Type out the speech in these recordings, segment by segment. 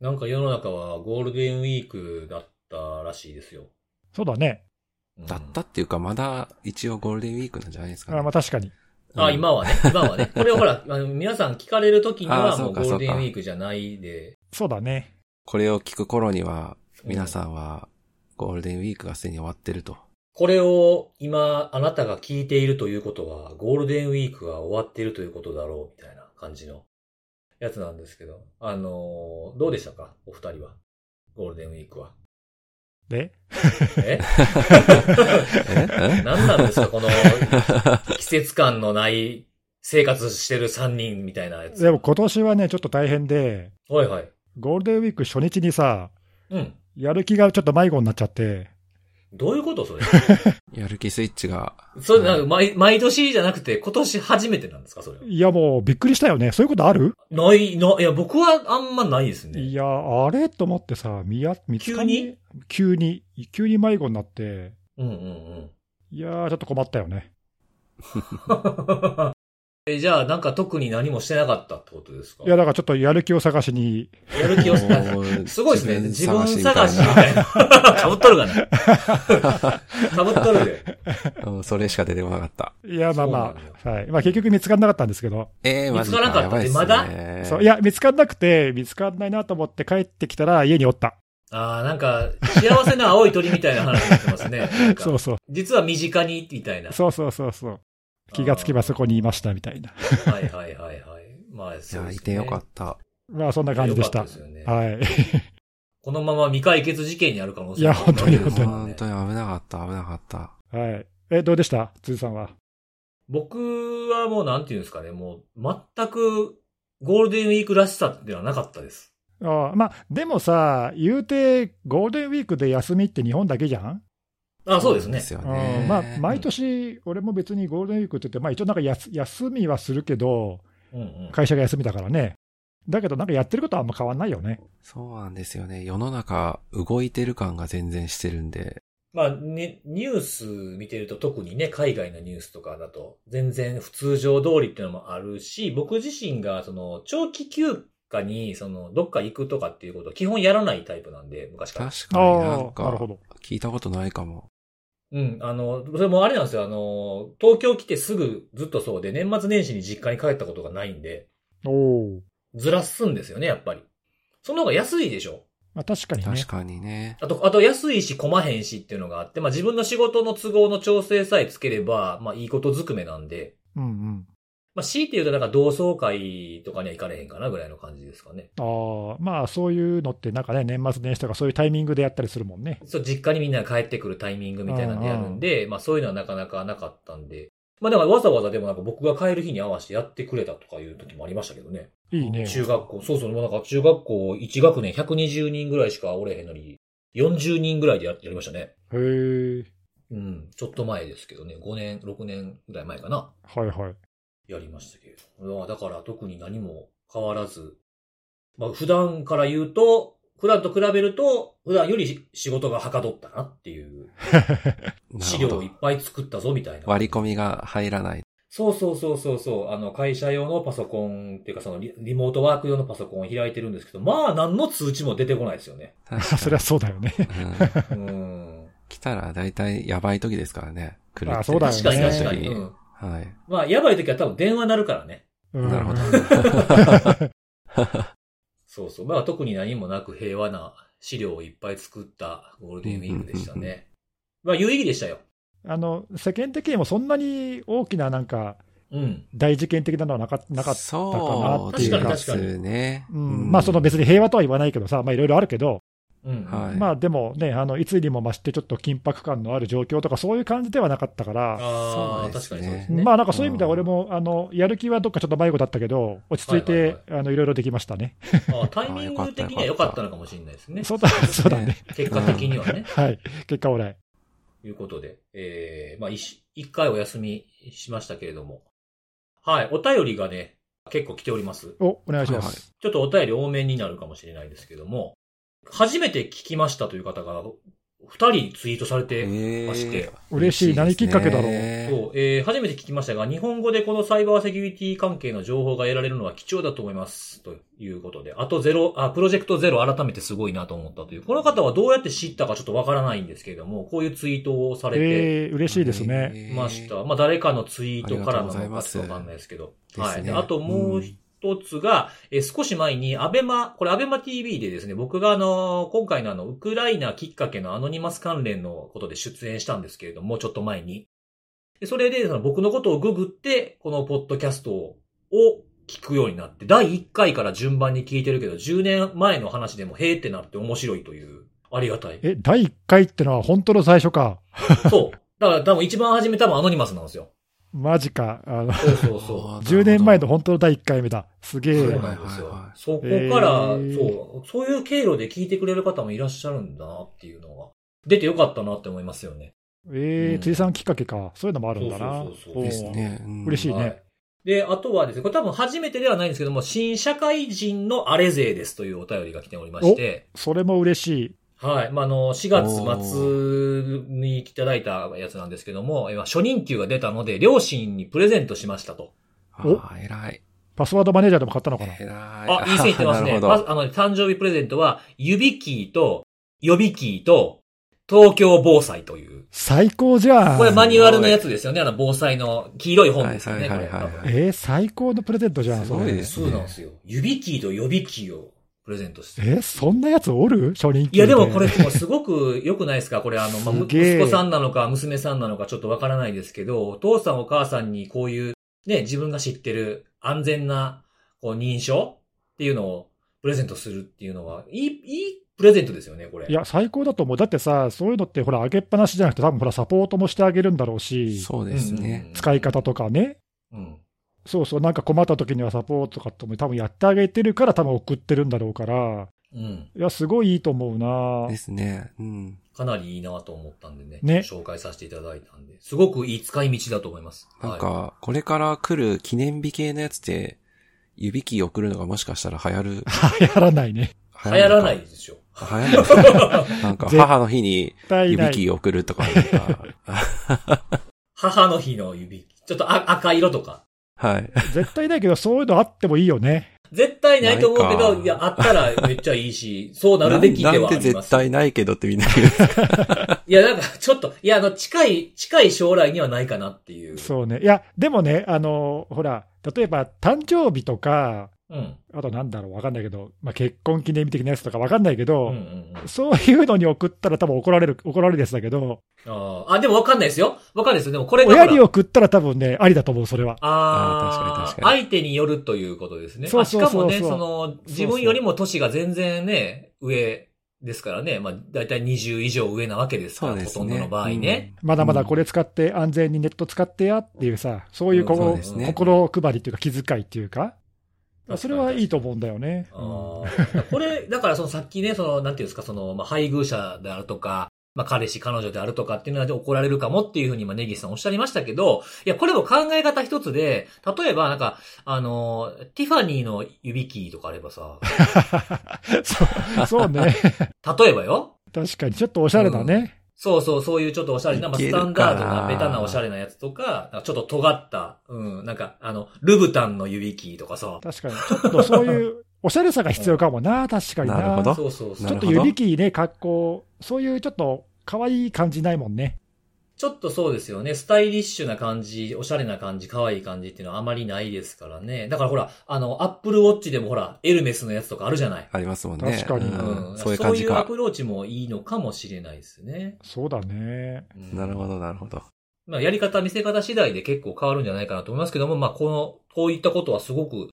なんか世の中はゴールデンウィークだったらしいですよ。そうだね。うんだったっていうか、まだ一応ゴールデンウィークなんじゃないですかね。あまあ確かに。あ、うん今はね、今はね。これをほら、あの皆さん聞かれる時にあはもうゴールデンウィークじゃないで。そうだね。これを聞く頃には、皆さんはゴールデンウィークがすでに終わってると。これを今あなたが聞いているということは、ゴールデンウィークが終わっているということだろう、みたいな感じのやつなんですけど。あのーどうでしたか？お二人は？ゴールデンウィークは？で、え？え？何なんですか？この季節感のない生活してる3人みたいなやつ。でも今年はね、ちょっと大変で、はいはい。ゴールデンウィーク初日にさ、うん。やる気がちょっと迷子になっちゃって、どういうことそれ？やる気スイッチが。それなんか毎、毎年じゃなくて今年初めてなんですか？それは。いやもうびっくりしたよね。そういうことある？ない、な、いや、僕はあんまないですね。いや、あれと思ってさ、見や、見つか急に？急に、急に迷子になって、うんうんいやー、ちょっと困ったよね。うん。え、じゃあなんか特に何もしてなかったってことですか？いや、だからちょっとやる気を探しに、やる気をさもうすごいですね。自分み探しみたいな。かぶ っとるかな。かぶっとるで。な。うんそれしか出てこなかった。いや、まあまあ、はい。まあ結局見つからなかったんですけど、ええー。見つからなかったやばいっすねまだ？そう、いや、見つからなくて、見つからないなと思って帰ってきたら家におった。ああ、なんか、幸せな青い鳥みたいな話になってますね。そうそう。実は身近に、みたいな。そうそうそうそう。気がつけばそこにいましたみたいな。はいはいはいはい。まあ、いや、そうですね。いてよかった。まあそんな感じでしたよかっ。ですよねはい。このまま未解決事件にある可能性いや本当にあるわけですよね本当に危なかった、危なかった。はい。え、どうでした？辻さんは？僕はもうなんていうんですかね、もう全くゴールデンウィークらしさっていうのはなかったです。ああまあ、でもさ、言うて、ゴールデンウィークで休みって日本だけじゃん？あそうですね。ようね。んまあ、毎年、俺も別にゴールデンウィークって言って、まあ一応なんかやす休みはするけど、うんうん。会社が休みだからね。だけどなんかやってることはあんま変わんないよね。そうなんですよね。世の中動いてる感が全然してるんで。まあ、ね、ニュース見てると特にね、海外のニュースとかだと、全然普通常通りっていうのもあるし、僕自身が、その、長期休暇に、その、どっか行くとかっていうことを基本やらないタイプなんで、昔から。確かになんああ、なるほか、ど。聞いたことないかも。うん、あの、それもあれなんですよ、あの、東京来てすぐずっとそうで、年末年始に実家に帰ったことがないんで、おお。ずらすんですよね、やっぱり。その方が安いでしょまあ確かにね確。かにね。あと、あと安いし、こまへんしっていうのがあって、まあ自分の仕事の都合の調整さえつければ、まあいいことずくめなんで、うんうん。まあ強いて言うとなんか同窓会とかには行かれへんかなぐらいの感じですかね。ああ、まあそういうのってなんかね、年末年始とかそういうタイミングでやったりするもんね。そう、実家にみんなが帰ってくるタイミングみたいなんでやるんで、まあそういうのはなかなかなかったんで。まあだからわざわざでもなんか僕が帰る日に合わせてやってくれたとかいう時もありましたけどね。いいね。中学校、そうそう、もうなんか中学校1学年120人ぐらいしかおれへんのに、40人ぐらいでややりましたね。へえ。うん、ちょっと前ですけどね、5年、6年ぐらい前かな。はいはい。やりましたけれど。まあだから特に何も変わらず、まあ普段から言うと、普段と比べると、普段より仕事がはかどったなっていう、資料をいっぱい作ったぞみたいな。割り込みが入らない。そうそうそうそうそう。あの、会社用のパソコンっていうか、そのリリモートワーク用のパソコンを開いてるんですけど、まあ、何の通知も出てこないですよね。そりゃそうだよね。うんうん。来たら大体やばい時ですからね。来るってあそうだよね確かに確かに。時うん。はい。まあ、やばい時は多分電話鳴るからね。うんなるほど そうそう。まあ、特に何もなく平和な資料をいっぱい作ったゴールデンウィークでしたね。まあ、有意義でしたよ。あの、世間的にもそんなに大きななんか、うん。大事件的なのはなかなかったかなっていう確かにですね。うんまあその別に平和とは言わないけどさ、まあいろいろあるけど、うん。はいまあでもね、あの、いつにも増してちょっと緊迫感のある状況とかそういう感じではなかったから、あ確かにそうですね。まあなんかそういう意味では俺も、あの、やる気はどっかちょっと迷子だったけど、落ち着いはいて、はいあの、いろいろできましたね。ああタイミング的には良かったのかもしれないですね。そうだ、そうだね。結果的にはね。はい。結果オーライ。ということで、えー、まあ一、一回お休みしましたけれども。はい、お便りがね、結構来ております。お、お願いしまはいはいす。ちょっとお便り多めになるかもしれないですけども、初めて聞きましたという方が二人ツイートされてまして、嬉しい何きっかけだろうそう、えー初めて聞きましたが、日本語でこのサイバーセキュリティ関係の情報が得られるのは貴重だと思います。ということで。あとゼロ、あ、プロジェクトゼロ改めてすごいなと思ったという。この方はどうやって知ったかちょっとわからないんですけれども、こういうツイートをされてえー、嬉しいですね。ました。まあ、誰かのツイートからなのかちょっとわかんないですけど。はい。であともう一つが、えー少し前に、アベマ、これアベマ TV でですね、僕があの、今回のあの、ウクライナきっかけのアノニマス関連のことで出演したんですけれども、ちょっと前に。でそれで、その僕のことをググって、このポッドキャストを聞くようになって、第1回から順番に聞いてるけど、10年前の話でも、へーってなって面白いという、ありがたい。え、第1回ってのは本当の最初か。そう。だから多分一番初め多分アノニマスなんですよ。マジか。あの、そうそうそう。10年前の本当の第1回目だ。すげそうえ。なんですよ。そこから、へーそう、そういう経路で聞いてくれる方もいらっしゃるんだなっていうのが、出てよかったなって思いますよね。えー、うん辻さんきっかけか。そういうのもあるんだな。そうそうそうですね。うん嬉しいねはい。で、あとはですね、これ多分初めてではないんですけども、新社会人のあれ勢ですというお便りが来ておりまして、それも嬉しい。はい。まあ、あの、4月末にいただいたやつなんですけども、えー初任給が出たので、両親にプレゼントしましたと。ああ、偉い。パスワードマネージャーでも買ったのかな？偉い。あ、いい線いってますね。なるほど。まず、あの、誕生日プレゼントは、指キーと、予備キーと、東京防災という。最高じゃん。これマニュアルのやつですよね。あの、防災の黄色い本ですよね。はいはいはいはいこれ多分えー、最高のプレゼントじゃん。すごいですねそうなんですよ。指キーと予備キーをプレゼントして。えー、そんなやつおる？初任給いや、でもこれ、もうすごく良くないですか？これ、あの、まあ、息子さんなのか、娘さんなのか、ちょっとわからないですけど、お父さんお母さんにこういう、ね、自分が知ってる安全な、こう、認証っていうのをプレゼントするっていうのは、いい、いいプレゼントですよね、これ。いや、最高だと思う。だってさ、そういうのってほら、上げっぱなしじゃなくて、多分ほら、サポートもしてあげるんだろうし、そうですね。使い方とかね。うん。そうそう、なんか困った時にはサポートとかとも多分やってあげてるから多分送ってるんだろうから、うん。いや、すごいいいと思うなですね。うん。かなりいいなと思ったんでね。ね紹介させていただいたんで。すごくいい使い道だと思います。はい、なんか、これから来る記念日系のやつで、指キー送るのがもしかしたら流行る。流行らないね。流行らないでしょ。流行らない。なんか、絶母の日に。指キー送るとか、母の日の指。ちょっとあ赤色とか。はい。絶対ないけど、そういうのあってもいいよね。絶対ないと思うけど、いや、あったらめっちゃいいし、そうなるべきではあります。なんで絶対ないけどってみんな言うんですかいや、なんか、ちょっと、いや、あの、近い、近い将来にはないかなっていう。そうね。いや、でもね、あの、ほら、例えば誕生日とか、うん。あとなんだろう、わかんないけど、まあ、結婚記念日的なやつとかわかんないけうんど、うんうん。そういうのに送ったら多分怒られる、怒られるやつだけど、あーあ、でもわかんないですよ。わかんないですよ。でもこれ親に送ったら多分ね、ありだと思う、それは。ああー確かにあ確かに相手によるということですね。そうそうそうそうまあしかもね、その、自分よりも年が全然ね、上ですからね。まあ、だいたい20以上上なわけですから、そうですね。ほとんどの場合ね。まだまだこれ使って安全にネット使ってやっていうさ、そういうこうね心配りっていうか気遣いっていうか、うんそれはいいと思うんだよね。これ、だからそのさっきね、その、なんていうんですか、その、まあ、配偶者であるとか、まあ、彼氏、彼女であるとかっていうので怒られるかもっていうふうに、まあ、ネギスさんおっしゃいましたけど、いや、これも考え方一つで、例えば、なんか、あの、ティファニーの指キーとかあればさ、そうそうね。例えばよ、確かに、ちょっとおしゃれだね。そうそう、そういうちょっとおしゃれな、まあ、スタンダードな、ベタなおしゃれなやつとか、なんかちょっと尖った、うん、なんか、あの、ルブタンの指キーとかさ、確かに。ちょっとそういうおしゃれさが必要かもな、確かにな。なるほどそうそうそうちょっと指キーね、格好、そういうちょっと可愛い感じないもんね。ちょっとそうですよね。スタイリッシュな感じ、おしゃれな感じ、可愛い感じっていうのはあまりないですからね。だからほら、あの、アップルウォッチでもほら、エルメスのやつとかあるじゃない。ありますもんね。確かにうんうん。そういう感じかそういうアプ。ローチもいいのかもしれないですね。そうだね。うんなるほど、なるほど。まあ、やり方、見せ方次第で結構変わるんじゃないかなと思いますけども、まあ、この、こういったことはすごく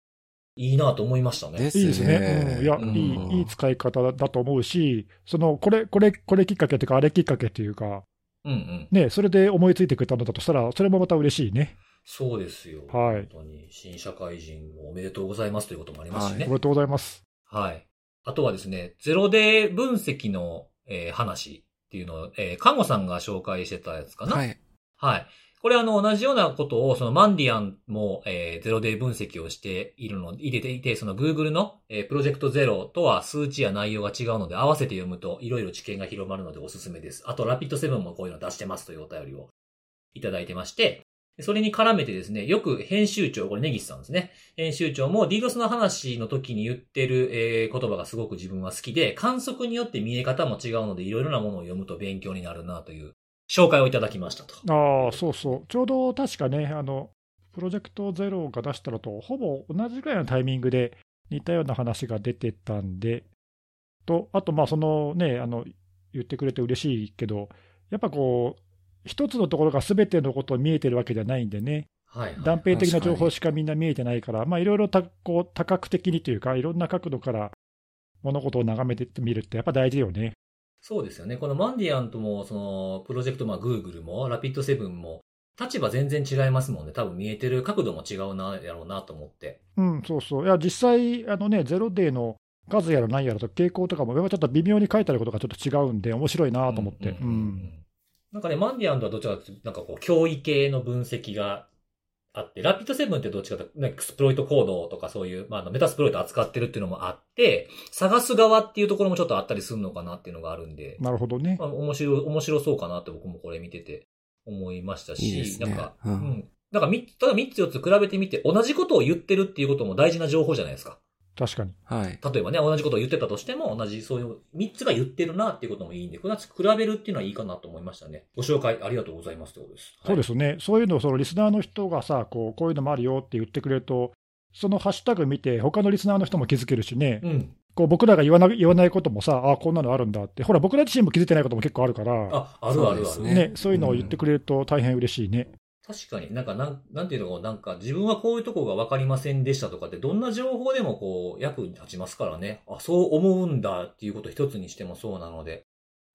いいなと思思いましたね。ですいいですね。うん、いや、うんいい、いい使い方だと思うし、その、これ、これ、これきっかけというか、あれきっかけというか、うんうん。ね、それで思いついてくれたのだとしたら、それもまた嬉しいね。そうですよ。はい本当に、新社会人おめでとうございますということもありますしね。おめでとうございます。はい。あとはですね、ゼロデー分析の、えー話っていうのを、えー、看護さんが紹介してたやつかな。。はいい。はい。これあの、同じようなことを、そのマンディアンも、えー、ゼロデー分析をしているの、入れていて、その Google の、えー、プロジェクトゼロとは数値や内容が違うので、合わせて読むと、いろいろ知見が広まるのでおすすめです。あと、ラピッドセブンもこういうの出してますというお便りをいただいてまして、それに絡めてですね、よく編集長、これネギスさんですね。編集長も DDoS の話の時に言ってる、えー、言葉がすごく自分は好きで、観測によって見え方も違うので、いろいろなものを読むと勉強になるなという紹介をいただきましたと。ああ、そうそう。ちょうど確かね、あの、プロジェクトゼロが出したのと、ほぼ同じぐらいのタイミングで似たような話が出てたんで、と、あと、まあ、そのね、あの、言ってくれて嬉しいけど、やっぱこう、一つのところがすべてのことを見えてるわけじゃないんでね、はい、はい、断片的な情報しかみんな見えてないから、まあ、いろいろたこう多角的にというか、いろんな角度から物事を眺めてみるってやっぱ大事よね。そうですよね。このマンディアンとも、その、プロジェクト、まあ、グーグルも、ラピッドセブンも、立場全然違いますもんね。多分見えてる角度も違うな、やろうなと思って。うん、そうそう。いや、実際、あのね、ゼロデーの数やら何やらと傾向とかも、ちょっと微妙に書いてあることがちょっと違うんで、面白いなと思って。うん。なんかね、マンディアンとはどちらかというと、なんかこう、脅威系の分析があって、ラピッドセブンってどっちかとね、エクスプロイトコードとかそういう、まあ、メタスプロイト扱ってるっていうのもあって、探す側っていうところもちょっとあったりするのかなっていうのがあるんで。なるほどね。まあ、面白い、面白そうかなって僕もこれ見てて思いましたし、いいね、なんか、うん。だから3つ、ただ3つ4つ比べてみて、同じことを言ってるっていうことも大事な情報じゃないですか。確かに。はい。例えばね、同じことを言ってたとしても、同じそういう3つが言ってるなっていうこともいいんで、2つ比べるっていうのはいいかなと思いましたね。ご紹介ありがとうございますってことです。はい、そうですね。そういうのをそのリスナーの人がさ、こう、こういうのもあるよって言ってくれると、そのハッシュタグ見て、他のリスナーの人も気づけるしね。うん。こう僕らが言わな言わないこともさ、あこんなのあるんだって、ほら、僕ら自身も気づいてないことも結構あるから、あ、あるあるある。ね、ね、そういうのを言ってくれると大変嬉しいね。確かになんかなん、なんていうのか、なんか自分はこういうとこが分かりませんでしたとかってどんな情報でもこう役に立ちますからね。あ、そう思うんだっていうこと一つにしてもそうなので。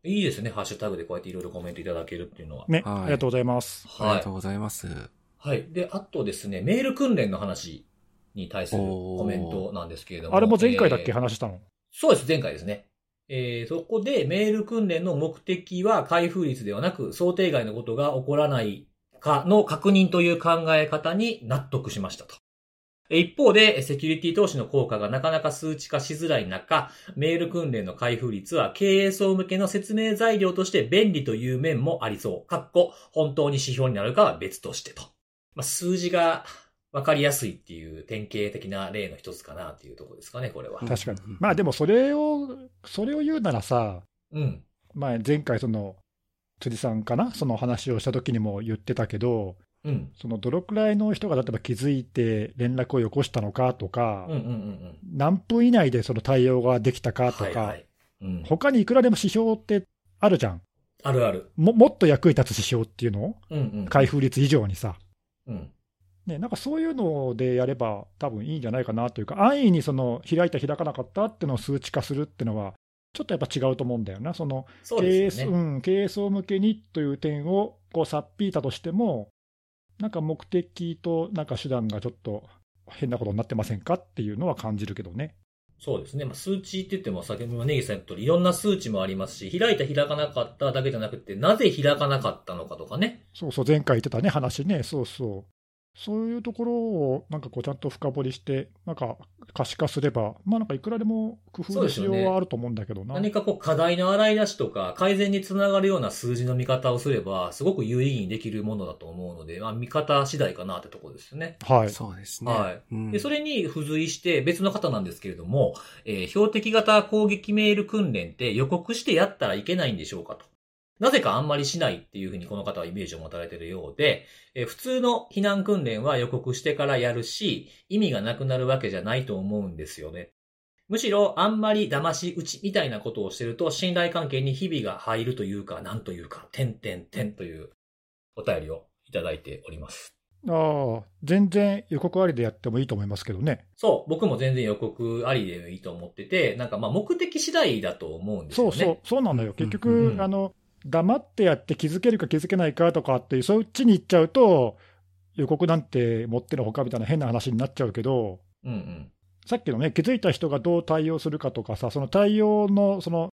いいですね、ハッシュタグでこうやっていろいろコメントいただけるっていうのは。ね、はい、ありがとうございます。はい。ありがとうございます。はい。で、あとですね、メール訓練の話に対するコメントなんですけれども。あれも前回だっけ、えー、話したの？そうです、前回ですね。えー、そこでメール訓練の目的は開封率ではなく、想定外のことが起こらないかの確認という考え方に納得しましたと。一方で、セキュリティ投資の効果がなかなか数値化しづらい中、メール訓練の開封率は経営層向けの説明材料として便利という面もありそう。かっこ、本当に指標になるかは別としてと。まあ、数字がわかりやすいっていう典型的な例の一つかなっていうところですかね、これは。確かに。まあでもそれを、それを言うならさ、うん。まあ前回その、辻さんかな、その話をした時にも言ってたけど、うん、そのどのくらいの人が例えば気づいて連絡をよこしたのかとか、うんうんうんうん、何分以内でその対応ができたかとか、はいはい。うん、他にいくらでも指標ってあるじゃん。あるある。ももっと役に立つ指標っていうの、うんうん、開封率以上にさ。うん。ね、なんかそういうのでやれば多分いいんじゃないかなというか、安易にその開いた、開かなかったっていうのを数値化するっていうのは、ちょっとやっぱ違うと思うんだよな、その経営層、ね、うん、経営層向けにという点をこうさっぴいたとしても、なんか目的となんか手段がちょっと変なことになってませんかっていうのは感じるけどね。そうですね。まあ、数値って言っても、先ほどネギさん言った通り、いろんな数値もありますし、開いた開かなかっただけじゃなくて、なぜ開かなかったのかとかね。そうそう、前回言ってたね、話ね。そうそう。そういうところをなんかこうちゃんと深掘りして、なんか可視化すれば、まあなんかいくらでも工夫のしようはあると思うんだけどな。ね、何かこう課題の洗い出しとか、改善につながるような数字の見方をすれば、すごく有意義にできるものだと思うので、まあ見方次第かなってところですよね。はい。そうですね。はい。うん、で、それに付随して別の方なんですけれども、えー、標的型攻撃メール訓練って予告してやったらいけないんでしょうかと。なぜかあんまりしないっていうふうにこの方はイメージを持たれているようで、え普通の避難訓練は予告してからやるし、意味がなくなるわけじゃないと思うんですよね。むしろあんまり騙し討ちみたいなことをしてると信頼関係に日々が入るというか、なんというか、点点点というお便りをいただいております。ああ、全然予告ありでやってもいいと思いますけどね。そう、僕も全然予告ありでいいと思ってて、なんかまあ目的次第だと思うんですよね。そうそう、そうなのよ。結局、うんうん、あの、黙ってやって気づけるか気づけないかとかっていう、そっちに行っちゃうと、予告なんて持ってのほかみたいな変な話になっちゃうけど、うんうん、さっきのね、気づいた人がどう対応するかとかさ、その対応の、その、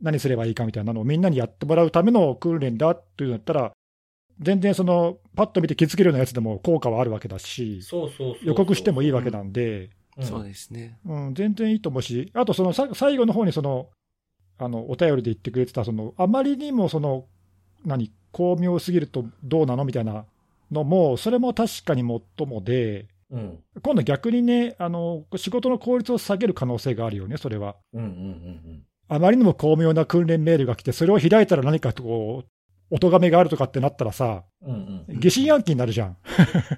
何すればいいかみたいなのをみんなにやってもらうための訓練だっていうんだったら、全然その、パッと見て気づけるようなやつでも効果はあるわけだし、そうそうそう予告してもいいわけなんで、うん。そうですね。うん、全然いいと思うし、あとそのさ最後の方にその、あの、お便りで言ってくれてた、その、あまりにもその、何、巧妙すぎるとどうなのみたいなのも、それも確かにもっともで、うん。今度逆にね、あの、仕事の効率を下げる可能性があるよね、それは。うんうんうんあまりにも巧妙な訓練メールが来て、それを開いたら何かこう、お咎めがあるとかってなったらさ、うん。うんうん。疑心暗鬼になるじゃん。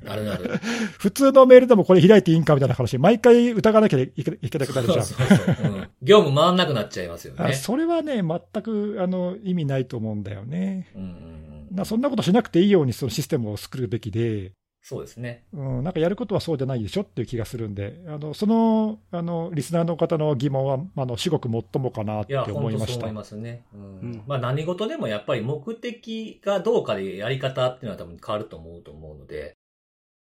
なるなる。普通のメールでもこれ開いていいんかみたいな話、毎回疑わなきゃいけいけなくなるじゃん。そうそうそううん業務回んなくなっちゃいますよあね。それはね、全くあの意味ないと思うんだよね。うんうんそんなことしなくていいようにそのシステムを作るべきで、そうですね。うん、なんかやることはそうじゃないでしょっていう気がするんで、あのそのあのリスナーの方の疑問は、あの至極もっともかなっていや、思いました本当そう思い。ますね。うんうんまあ何事でもやっぱり目的がどうかでやり方っていうのは多分変わると思うと思うので、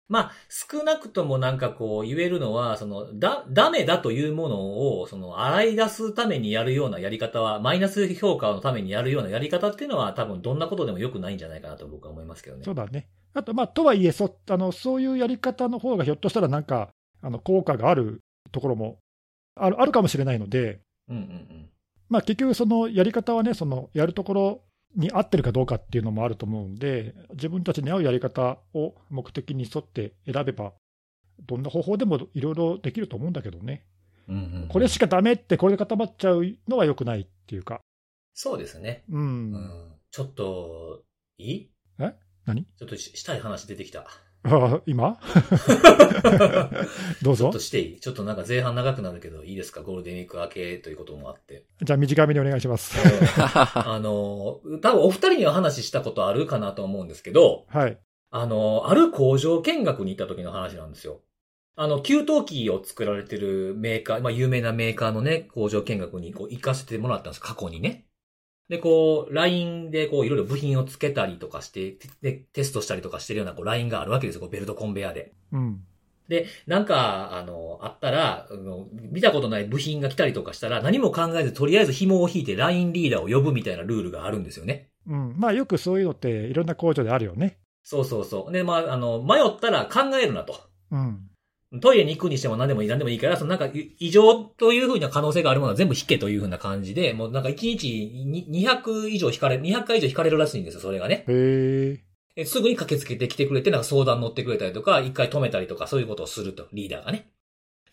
まあ少なくともなんかこう言えるのは、その、だ、ダメだというものを、その、洗い出すためにやるようなやり方は、マイナス評価のためにやるようなやり方っていうのは多分どんなことでも良くないんじゃないかなと僕は思いますけどね。そうだね。あと、まあ、とはいえそあの、そういうやり方の方がひょっとしたらなんか、あの効果があるところもあるあるかもしれないので、うんうんうん。まあ、結局、そのやり方はね、そのやるところに合ってるかどうかっていうのもあると思うんで、自分たちに合うやり方を目的に沿って選べば、どんな方法でもいろいろできると思うんだけどね、うんうんうんこれしかダメって、これで固まっちゃうのは良くないっていうか、そうですね。う、うんん。ちょっと、いい？え？何？ちょっとししたい話出てきた。あ今？どうぞちょっと。していい？ちょっとなんか前半長くなるけど、いいですか？ゴールデンウィーク明けということもあって。じゃあ、短めにお願いします。あの、多分お二人には話したことあるかなと思うんですけど、はい。あの、ある工場見学に行った時の話なんですよ。あの、給湯器を作られてるメーカー、まあ、有名なメーカーのね、工場見学にこう行かせてもらったんです、過去にね。で、こう、LINE でこう、いろいろ部品をつけたりとかして、で、テストしたりとかしてるようなこう、LINE があるわけですよ、こうベルトコンベヤーで。うん。で、なんか、あの、あったら、あの見たことない部品が来たりとかしたら、何も考えず、とりあえず紐を引いて LINE リーダーを呼ぶみたいなルールがあるんですよね。うん。まあ、よくそういうのって、いろんな工場であるよね。そうそうそう。で、まあ、あの、迷ったら考えるなと。うん。トイレに行くにしても何でもいい、何でもいいから、そのなんかい異常というふうな可能性があるものは全部引けというふうな感じで、もうなんか1日に200以上引かれる、200回以上引かれるらしいんですよ、それがね。へえ。えすぐに駆けつけてきてくれて、なんか相談乗ってくれたりとか、一回止めたりとか、そういうことをすると、リーダーがね。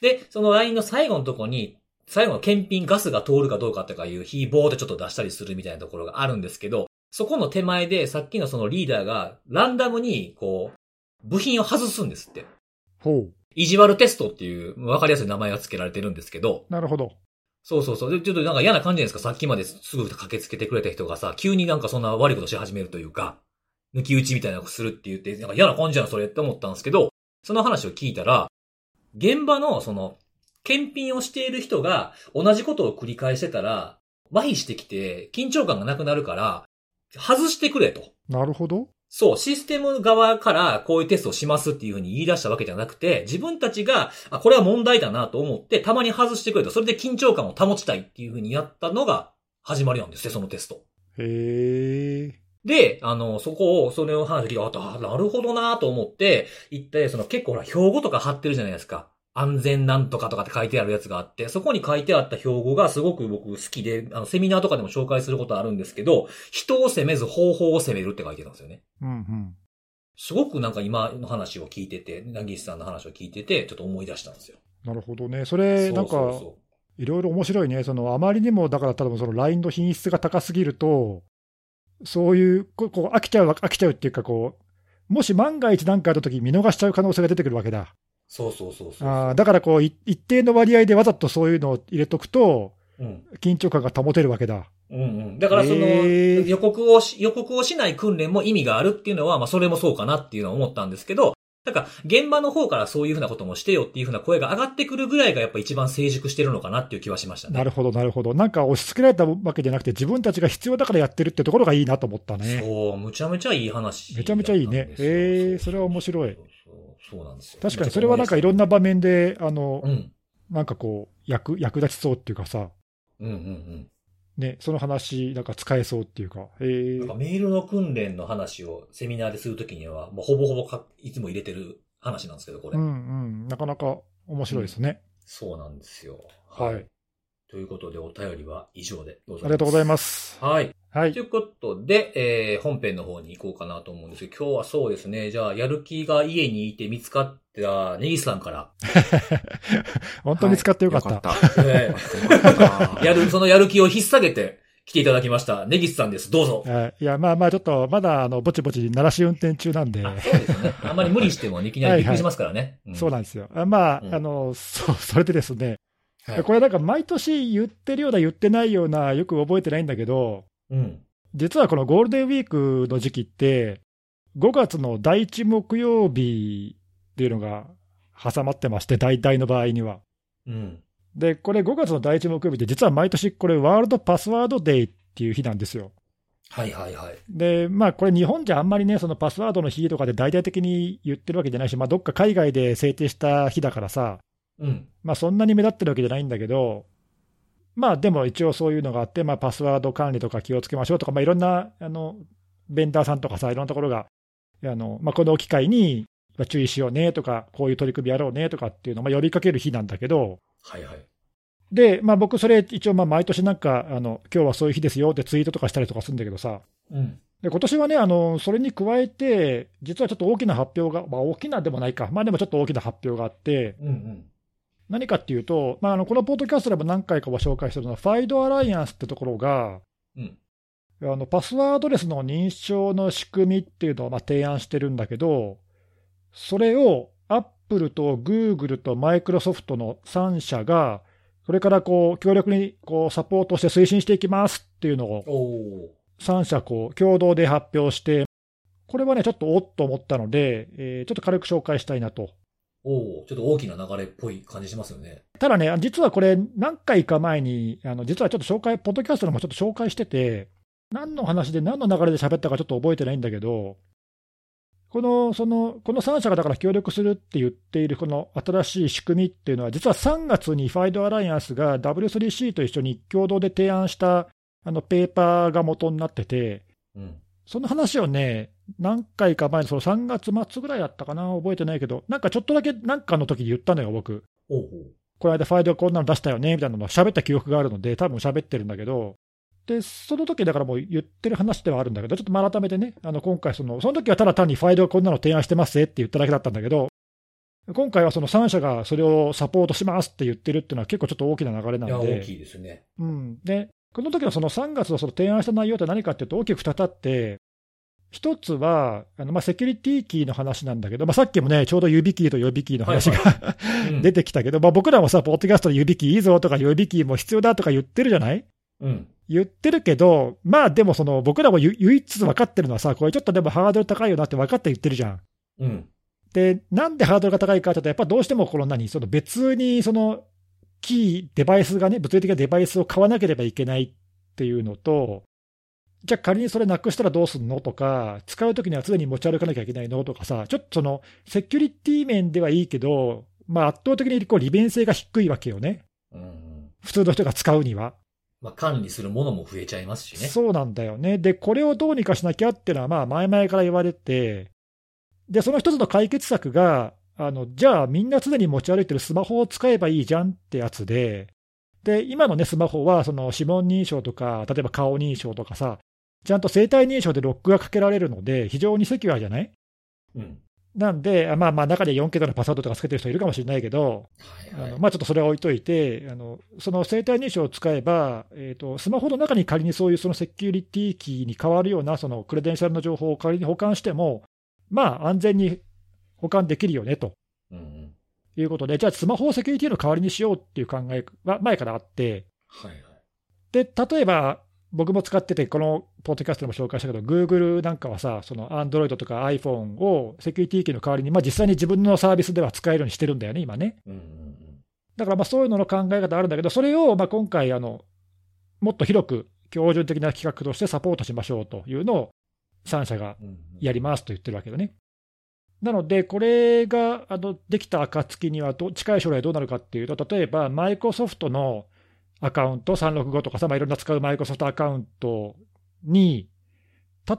で、その LINE の最後のとこに、最後の検品ガスが通るかどうかとかいう火棒でちょっと出したりするみたいなところがあるんですけど、そこの手前でさっきのそのリーダーがランダムにこう、部品を外すんですって。ほ意地悪テストっていう、わかりやすい名前が付けられてるんですけど、う。なるほど。そうそうそう。で、ちょっとなんか嫌な感じじゃないですか？さっきまですぐ駆けつけてくれた人がさ、急になんかそんな悪いことし始めるというか、抜き打ちみたいなことするって言って、なんか嫌な感じじゃん、それって思ったんですけど、その話を聞いたら、現場のその、検品をしている人が同じことを繰り返してたら、麻痺してきて緊張感がなくなるから、外してくれと。なるほど。そう、システム側からこういうテストをしますっていうふうに言い出したわけじゃなくて、自分たちが、あ、これは問題だなと思って、たまに外してくれと。それで緊張感を保ちたいっていうふうにやったのが始まりなんですね、そのテスト。へえ。で、あの、そこを、それを話聞いて、あ、なるほどなと思って、行って、その結構ほら、標語とか貼ってるじゃないですか。安全なんとかとかって書いてあるやつがあって、そこに書いてあった標語がすごく僕好きで、あの、セミナーとかでも紹介することあるんですけど、人を責めず方法を責めるって書いてたんですよね。うんうん。すごくなんか今の話を聞いてて、なぎしさんの話を聞いてて、ちょっと思い出したんですよ。なるほどね。それ、なんか、いろいろ面白いね。その、あまりにも、だから多分その LINE の品質が高すぎると、そういう、こう、こう飽きちゃう、飽きちゃうっていうか、こう、もし万が一何かあった時見逃しちゃう可能性が出てくるわけだ。そうそうそうそう。あーだからこう、い一定の割合でわざとそういうのを入れとくと、うん。緊張感が保てるわけだ。うんうん。だからその、予告をし、予告をしない訓練も意味があるっていうのは、まあそれもそうかなっていうのは思ったんですけど、だから現場の方からそういうふうなこともしてよっていうふうな声が上がってくるぐらいがやっぱ一番成熟してるのかなっていう気はしましたね。なるほど、なるほど。なんか押し付けられたわけじゃなくて、自分たちが必要だからやってるってところがいいなと思ったね。そう、むちゃむちゃいい話。めちゃめちゃいいねへーそれは面白いそうそうそうなんですよ。確かにそれはなんかいろんな場面で、あの、うん。なんかこう、役、役立ちそうっていうかさ、うんうんうん。ね、その話、なんか使えそうっていうか、えー、なんかメールの訓練の話をセミナーでするときには、もうほぼほぼかいつも入れてる話なんですけど、これ。うんうん、なかなか面白いですね。うん、そうなんですよ。はい。ということで、お便りは以上でございます。ありがとうございます。はい。はい。ということで、えー、本編の方に行こうかなと思うんですけど、今日はそうですね、じゃあ、やる気が家にいて見つかったネギさんから。本当に使ってよかった。はい、よかった。やる、そのやる気を引っ提げて、来ていただきました。ネギスさんです。どうぞ。いや、まあまあ、ちょっと、まだ、あの、ぼちぼち、鳴らし運転中なんで。そうですね。あんまり無理しても、いきなりびっくりしますからね。はいはいうん、そうなんですよ。まあ、うん、あの、そう、それでですね、はい、これなんか毎年言ってるような言ってないようなよく覚えてないんだけど、うん、実はこのゴールデンウィークの時期って、5月の第1木曜日っていうのが挟まってまして、大体の場合には。うん、で、これ5月の第1木曜日って実は毎年これワールドパスワードデーっていう日なんですよ。はいはいはい。で、まあこれ日本じゃあんまりね、そのパスワードの日とかで大々的に言ってるわけじゃないし、まあどっか海外で制定した日だからさ、うん、まあそんなに目立ってるわけじゃないんだけど、まあでも一応そういうのがあって、まあパスワード管理とか気をつけましょうとか、まあいろんな、あの、ベンダーさんとかさ、いろんなところが、あの、まあこの機会に注意しようねとか、こういう取り組みやろうねとかっていうのをまあ呼びかける日なんだけど、はいはい。で、まあ僕それ一応まあ毎年なんか、あの、今日はそういう日ですよってツイートとかしたりとかするんだけどさ、うん。で、今年はね、あの、それに加えて、実はちょっと大きな発表が、まあ大きなでもないか、まあでもちょっと大きな発表があって、うんうん何かっていうと、まあ、あのこのポッドキャストでも何回かは紹介してるのは、ファイドアライアンスってところが、うん、あのパスワードレスの認証の仕組みっていうのをまあ提案してるんだけど、それをアップルとグーグルとマイクロソフトの3社が、それからこう強力にこうサポートして推進していきますっていうのを、3社こう共同で発表して、これはね、ちょっとおっと思ったので、えー、ちょっと軽く紹介したいなとおおちょっと大きな流れっぽい感じしますよね。ただね、実はこれ、何回か前に、あの実はちょっと紹介、ポッドキャストでもちょっと紹介してて、何の話で何の流れで喋ったかちょっと覚えてないんだけど、このそのこの3社がだから協力するって言っているこの新しい仕組みっていうのは、実は3月にファイドアライアンスが W3C と一緒に共同で提案したあのペーパーが元になってて、うん、その話をね、何回か前のその3月末ぐらいだったかな、覚えてないけど、なんかちょっとだけなんかの時に言ったのよ、僕。おうこの間、ファイルこんなの出したよねみたいなのを喋った記憶があるので、多分喋ってるんだけど、で、その時だからもう言ってる話ではあるんだけど、ちょっと改めてね、あの今回その、その時はただ単にファイルはこんなの提案してますって言っただけだったんだけど、今回はその3社がそれをサポートしますって言ってるっていうのは結構ちょっと大きな流れなので。大きいですね。うん。で、この時のその3月のその提案した内容って何かっていうと大きく2つあって、一つは、あのまあ、セキュリティキーの話なんだけど、まあ、さっきもね、ちょうど指キーと予備キーの話が、はいはい、出てきたけど、まあ、僕らもさ、ポッドキャストで指キーいいぞとか予備キーも必要だとか言ってるじゃない？うん、言ってるけど、まあでもその僕らも唯一分かってるのはさ、これちょっとでもハードル高いよなって分かって言ってるじゃん。うん、で、なんでハードルが高いかというと、やっぱどうしてもこの何、その別にそのキー、デバイスがね、物理的なデバイスを買わなければいけないっていうのと、じゃあ仮にそれなくしたらどうすんのとか、使うときには常に持ち歩かなきゃいけないのとかさ、ちょっとそのセキュリティ面ではいいけど、まあ、圧倒的にこう利便性が低いわけよね、うん、普通の人が使うには。まあ、管理するものも増えちゃいますしね。そうなんだよね。で、これをどうにかしなきゃっていうのは、まあ、前々から言われて、で、その一つの解決策が、あのじゃあ、みんな常に持ち歩いてるスマホを使えばいいじゃんってやつで、で、今のね、スマホは、その指紋認証とか、例えば顔認証とかさ、ちゃんと生体認証でロックがかけられるので、非常にセキュアじゃない、うん、なんで、まあまあ、中で4桁のパスワードとかつけてる人いるかもしれないけど、はいはい、あのまあ、ちょっとそれは置いといて、あのその生体認証を使えば、えーと、スマホの中に仮にそういうそのセキュリティキーに変わるようなそのクレデンシャルの情報を仮に保管しても、まあ、安全に保管できるよねと。うんうん。いうことで、じゃあ、スマホをセキュリティの代わりにしようっていう考えは前からあって、はいはい、で例えば、僕も使ってて、このポッドキャストでも紹介したけど、Google なんかはさ、その Android とか iPhone をセキュリティキーの代わりに、まあ、実際に自分のサービスでは使えるようにしてるんだよね、今ね。だからまあそういうのの考え方あるんだけど、それをまあ今回あの、もっと広く標準的な企画としてサポートしましょうというのを3社がやりますと言ってるわけだね。なので、これがあのできた暁にはど、近い将来どうなるかっていうと、例えばマイクロソフトのアカウント、365とかさ、まあ、いろんな使うマイクロソフトアカウントに、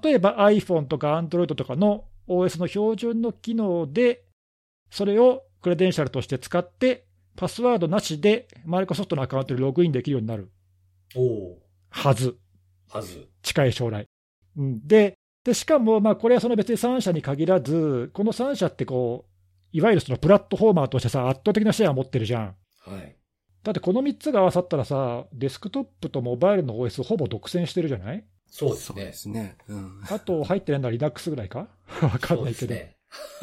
例えば iPhone とか Android とかの OS の標準の機能で、それをクレデンシャルとして使って、パスワードなしでマイクロソフトのアカウントにログインできるようになるはず。はず。近い将来。で、でしかも、まあ、これはその別に3社に限らず、この3社ってこう、いわゆるそのプラットフォーマーとしてさ、圧倒的なシェアを持ってるじゃん。はい。だってこの3つが合わさったらさ、デスクトップとモバイルの OS ほぼ独占してるじゃない？そうですね。ですね。うん。あと入ってないのは Linux ぐらいか？わかんないけど。ね。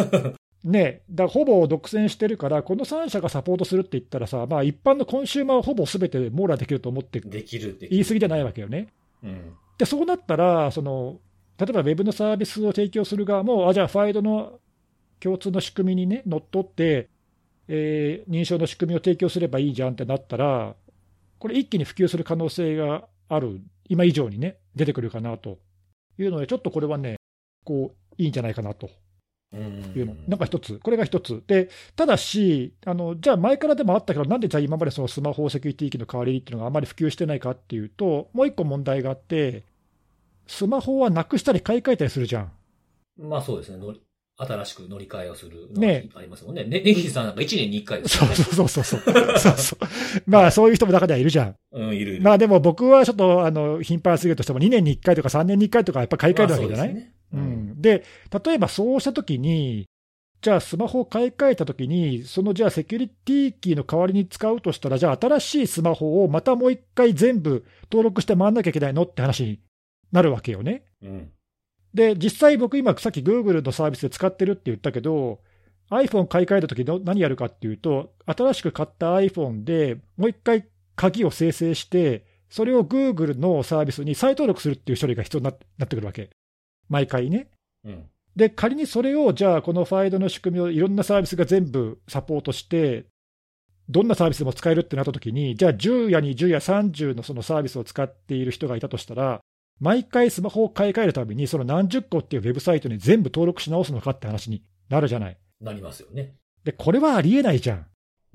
ねだほぼ独占してるから、この3社がサポートするって言ったらさ、まあ一般のコンシューマーはほぼすべて網羅できると思って、できる、言い過ぎじゃないわけよね。うん。で、そうなったら、その、例えばウェブのサービスを提供する側も、あ、じゃあファイドの共通の仕組みにね、乗っ取って、えー、認証の仕組みを提供すればいいじゃんってなったら、これ、一気に普及する可能性がある、今以上にね、出てくるかなというので、ちょっとこれはね、こう、いいんじゃないかなというの、なんか一つ、これが一つ。で、ただし、あのじゃあ前からでもあったけど、なんでじゃあ今までそのスマホセキュリティ機の代わりっていうのがあまり普及してないかっていうと、もう一個問題があって、スマホはなくしたり買い替えたりするじゃん。まあそうですね。新しく乗り換えをするねありますもんね。ね、ネギさんなんか1年に1回ね。そうそうそうそう。そうそう。まあそういう人も中ではいるじゃん。うん、いるまあでも僕はちょっと、あの、頻繁すぎるとしても2年に1回とか3年に1回とかやっぱ買い替えるわけじゃない、まあ、ね、うん。で、例えばそうしたときに、じゃあスマホを買い替えたときに、そのじゃあセキュリティキーの代わりに使うとしたら、じゃあ新しいスマホをまたもう一回全部登録して回んなきゃいけないの？って話になるわけよね。うん。で、実際僕今さっき Google のサービスで使ってるって言ったけど、iPhone 買い替えたとき何やるかっていうと、新しく買った iPhone でもう一回鍵を生成して、それを Google のサービスに再登録するっていう処理が必要になってくるわけ。毎回ね。うん、で、仮にそれを、じゃあこのファイドの仕組みをいろんなサービスが全部サポートして、どんなサービスでも使えるってなったときに、じゃあ10や20や30のそのサービスを使っている人がいたとしたら、毎回スマホを買い替えるたびに、その何十個っていうウェブサイトに全部登録し直すのかって話になるじゃない。なりますよね。で、これはありえないじゃん。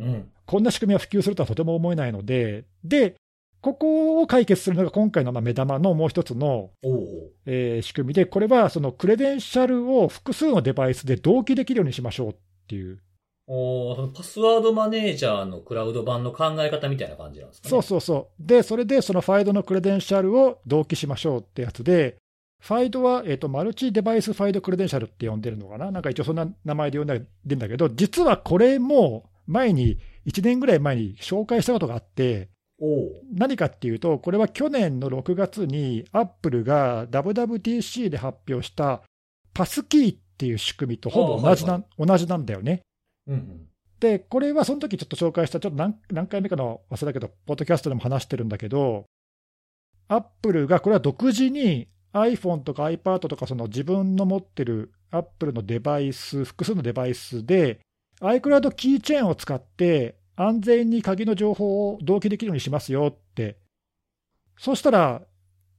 うん。こんな仕組みは普及するとはとても思えないので、で、ここを解決するのが今回のまあ目玉のもう一つの、えー、仕組みで、これはそのクレデンシャルを複数のデバイスで同期できるようにしましょうっていうおそのパスワードマネージャーのクラウド版の考え方みたいな感じなんですかね。そうそうそう。で、それでその FIDO のクレデンシャルを同期しましょうってやつで、 FIDO は、えっ、と、 multi-device FIDO credential って呼んでるのかな？なんか一応そんな名前で呼んでるんだけど、実はこれも前に、1年ぐらい前に紹介したことがあって、何かっていうと、これは去年の6月にアップルが WWDC で発表したパスキーっていう仕組みとほぼ同じな,、同じなんだよね。うんうん、で、これはその時ちょっと紹介した、ちょっと何何回目かの忘れたけど、ポッドキャストでも話してるんだけど、アップルがこれは独自に iPhone とか iPad とかその自分の持ってるアップルのデバイス、複数のデバイスで iCloud キーチェーンを使って安全に鍵の情報を同期できるようにしますよって、そしたら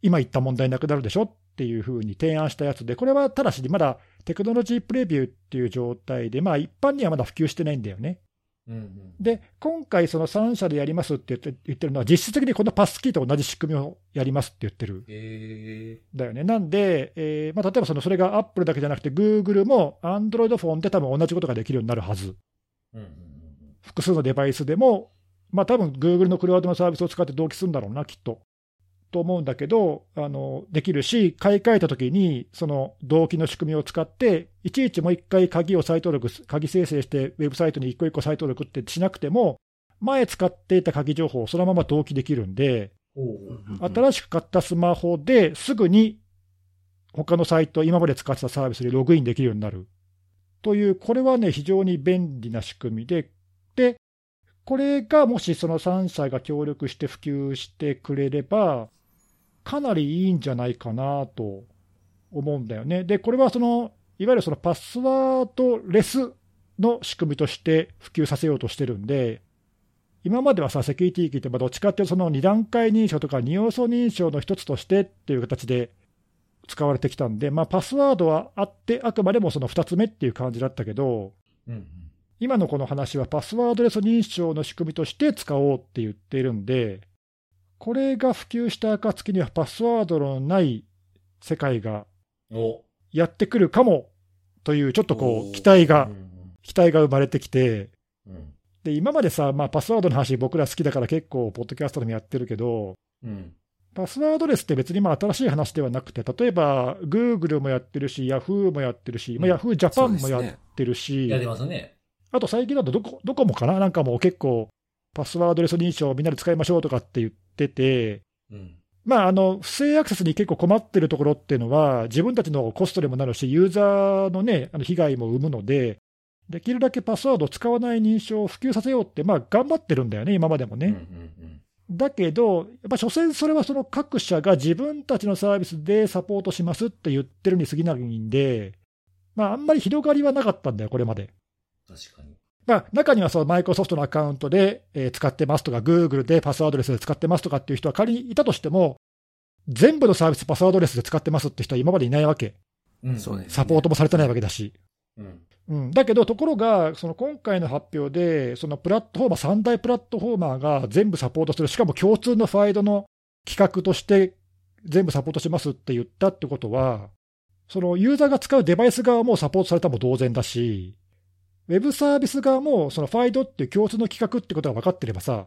今言った問題なくなるでしょっていうふうに提案したやつで、これはただしまだテクノロジープレビューっていう状態で、まあ、一般にはまだ普及してないんだよね。うんうん、で、今回、その3社でやりますって言ってるのは、実質的にこのパスキーと同じ仕組みをやりますって言ってる、えー、だよね。なんで、えーまあ、例えばそのそれがアップルだけじゃなくて、グーグルもアンドロイドフォンで多分同じことができるようになるはず。うんうんうん、複数のデバイスでも、まあ多分グーグルのクラウドのサービスを使って同期するんだろうな、きっと。と思うんだけど、あのできるし、買い替えたときに、その同期の仕組みを使って、いちいちもう一回鍵を再登録、鍵生成して、ウェブサイトに一個一個再登録ってしなくても、前使っていた鍵情報をそのまま同期できるんで、新しく買ったスマホですぐに他のサイト、今まで使ってたサービスでログインできるようになる。という、これはね、非常に便利な仕組みで、で、これがもしその3社が協力して普及してくれれば、かなりいいんじゃないかなと思うんだよね。で、これはその、いわゆるそのパスワードレスの仕組みとして普及させようとしてるんで、今まではさ、セキュリティ機ってどっちかっていうと、その2段階認証とか2要素認証の一つとしてっていう形で使われてきたんで、まあ、パスワードはあって、あくまでもその2つ目っていう感じだったけど、うん、今のこの話はパスワードレス認証の仕組みとして使おうって言っているんで、これが普及した暁にはパスワードのない世界がやってくるかもという、ちょっとこう、期待が、期待が生まれてきて、で、今までさ、まあ、パスワードの話僕ら好きだから結構、ポッドキャストでもやってるけど、パスワードレスって別にまあ新しい話ではなくて、例えば、グーグルもやってるし、ヤフーもやってるし、まあ、ヤフージャパンもやってるし。あと最近だとどこ、どこもかな？なんかもう結構、パスワードレス認証みんなで使いましょうとかって言ってて、うん、まあ、あの、不正アクセスに結構困ってるところっていうのは、自分たちのコストでもなるし、ユーザーのね、あの被害も生むので、できるだけパスワードを使わない認証を普及させようって、まあ、頑張ってるんだよね、今までもね。うんうんうんだけど、やっぱ所詮それはその各社が自分たちのサービスでサポートしますって言ってるに過ぎないんで、まあ、あんまり広がりはなかったんだよ、これまで。確かに。まあ、中にはそのマイクロソフトのアカウントで、え使ってますとか、グーグルでパスワードレスで使ってますとかっていう人は仮にいたとしても、全部のサービスパスワードレスで使ってますって人は今までいないわけ。うん、そうね。サポートもされてないわけだし。うん。うん、だけど、ところが、その今回の発表で、そのプラットフォーマー、3大プラットフォーマーが全部サポートする、しかも共通のファイドの企画として全部サポートしますって言ったってことは、そのユーザーが使うデバイス側もサポートされたも同然だし、ウェブサービス側もそのファイドっていう共通の企画ってことが分かってればさ、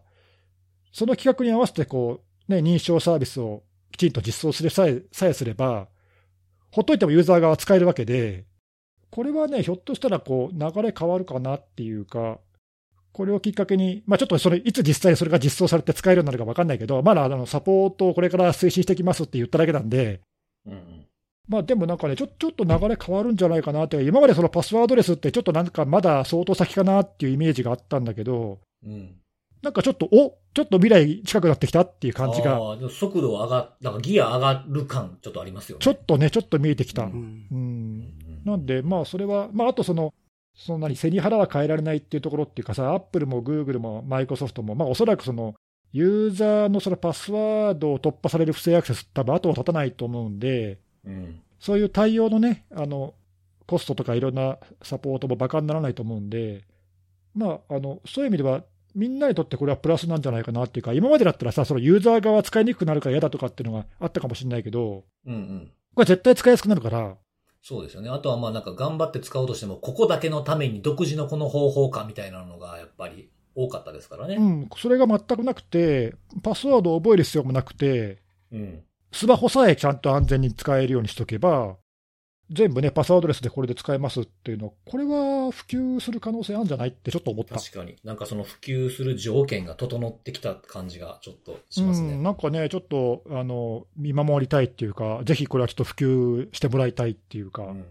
その企画に合わせてこう、ね、認証サービスをきちんと実装するさえさえすれば、ほっといてもユーザー側は使えるわけで、これはね、ひょっとしたらこう流れ変わるかなっていうか、これをきっかけに、まあ、ちょっとそれ、いつ実際それが実装されて使えるようになるか分かんないけど、まだあのサポートをこれから推進していきますって言っただけなんで、うん、まあでもなんかねちょ、ちょっと流れ変わるんじゃないかなって、今までそのパスワードレスって、ちょっとなんかまだ相当先かなっていうイメージがあったんだけど、うん、なんかちょっと、おちょっと未来近くなってきたっていう感じが。速度上が、なんかギア上がる感、ちょっとありますよね。ちょっとね、ちょっと見えてきた。うん、うんなんで、まあ、それは、まあ、あとその、そんなに背に腹は変えられないっていうところっていうかさ、アップルもグーグルもマイクロソフトも、まあ、おそらくその、ユーザーのそのパスワードを突破される不正アクセス、多分後を絶たないと思うんで、うん、そういう対応のね、あの、コストとかいろんなサポートも馬鹿にならないと思うんで、まあ、あの、そういう意味では、みんなにとってこれはプラスなんじゃないかなっていうか、今までだったらさ、そのユーザー側使いにくくなるから嫌だとかっていうのがあったかもしれないけど、うんうん、これ絶対使いやすくなるから、そうですよね。あとはまあなんか頑張って使おうとしても、ここだけのために独自のこの方法かみたいなのがやっぱり多かったですからね。うん、それが全くなくて、パスワードを覚える必要もなくて、うん、スマホさえちゃんと安全に使えるようにしとけば、全部ね、パスワードレスでこれで使えますっていうのは、これは普及する可能性あるんじゃないってちょっと思った。確かに。なんかその普及する条件が整ってきた感じがちょっとしますね。うん、なんかね、ちょっと、あの、見守りたいっていうか、ぜひこれはちょっと普及してもらいたいっていうか。うんうんうん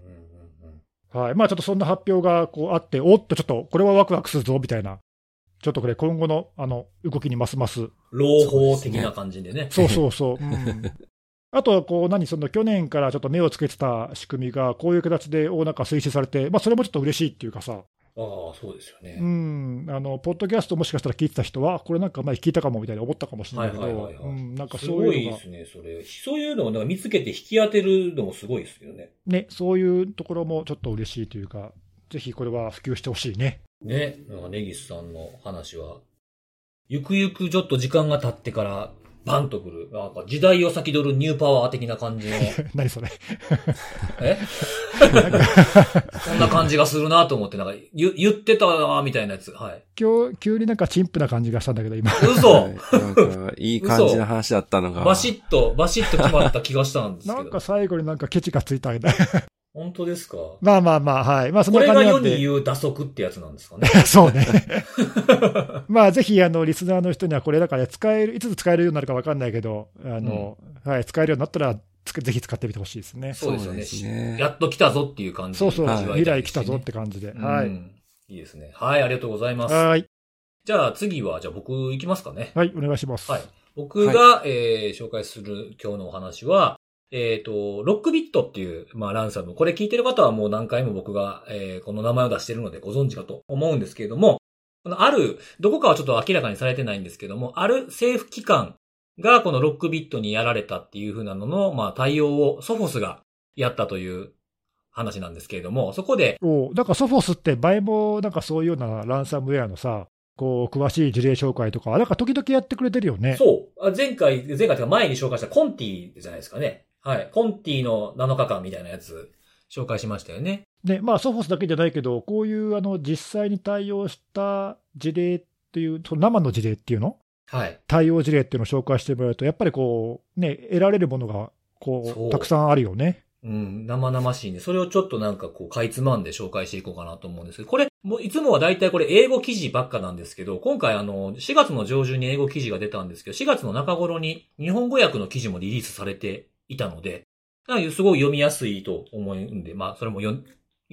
うん、はい。まあちょっとそんな発表がこうあって、おっとちょっと、これはワクワクするぞ、みたいな。ちょっとこれ今後の、あの、動きにますます。朗報的な感じでね。そうそうそう。うん、あとはこう何、その去年からちょっと目をつけてた仕組みが、こういう形で大中推進されて、まあ、それもちょっと嬉しいっていうかさ。ああ、そうですよね。うん。あの、ポッドキャストもしかしたら聞いてた人は、これなんか前聞いたかもみたいに思ったかもしれないけど、はいはいはいはい、うん、なんかそういうのが。すごいですね、それ。そういうのをなんか見つけて引き当てるのもすごいですよね。ね、そういうところもちょっと嬉しいというか、ぜひこれは普及してほしいね。ね、なんかネギスさんの話は、ゆくゆくちょっと時間が経ってから、バンとくる。なんか時代を先取るニューパワー的な感じの。何それ？え？そんな感じがするなと思って、なんか言言ってたなみたいなやつ。はい。今日、急になんか陳腐な感じがしたんだけど、今。嘘なんか、いい感じの話だったのが。バシッと、バシッと決まった気がしたんですけど。なんか最後になんかケチがついたみたい本当ですか？まあまあまあ、はい。まあそんな感じこれが世に言う打足ってやつなんですかね？そうね。まあぜひ、あの、リスナーの人にはこれだから使える、いつ使えるようになるかわかんないけど、あの、うん、はい、使えるようになったら、ぜひ使ってみてほしいですね。そうですよね。やっと来たぞっていう感じ、そうそう、未来来たぞって感じで。はい。いいですね。はい、ありがとうございます。はい。じゃあ次は、じゃあ僕行きますかね。はい、お願いします。はい。僕が、はい、えー、紹介する今日のお話は、えっ、ー、と、ロックビットっていう、まあ、ランサム。これ聞いてる方はもう何回も僕が、えー、この名前を出してるのでご存知かと思うんですけれども、このある、どこかはちょっと明らかにされてないんですけども、ある政府機関がこのロックビットにやられたっていう風なのの、まあ、対応をソフォスがやったという話なんですけれども、そこで。おなんかソフォスって前もなんかそういうようなランサムウェアのさ、こう、詳しい事例紹介とか、なんか時々やってくれてるよね。そう。前回、前回とか前に紹介したコンティじゃないですかね。はい。コンティの7日間みたいなやつ、紹介しましたよね。で、まあ、ソフォスだけじゃないけど、こういうあの実際に対応した事例っていう、その生の事例っていうの？はい。対応事例っていうのを紹介してもらうと、やっぱりこう、ね、得られるものが、こう、たくさんあるよね。うん、生々しいんで、それをちょっとなんかこう、かいつまんで紹介していこうかなと思うんですけど、これ、もういつもは大体これ英語記事ばっかなんですけど、今回あの、4月の上旬に英語記事が出たんですけど、4月の中頃に日本語訳の記事もリリースされていたので、すごい読みやすいと思うんで、まあ、それも読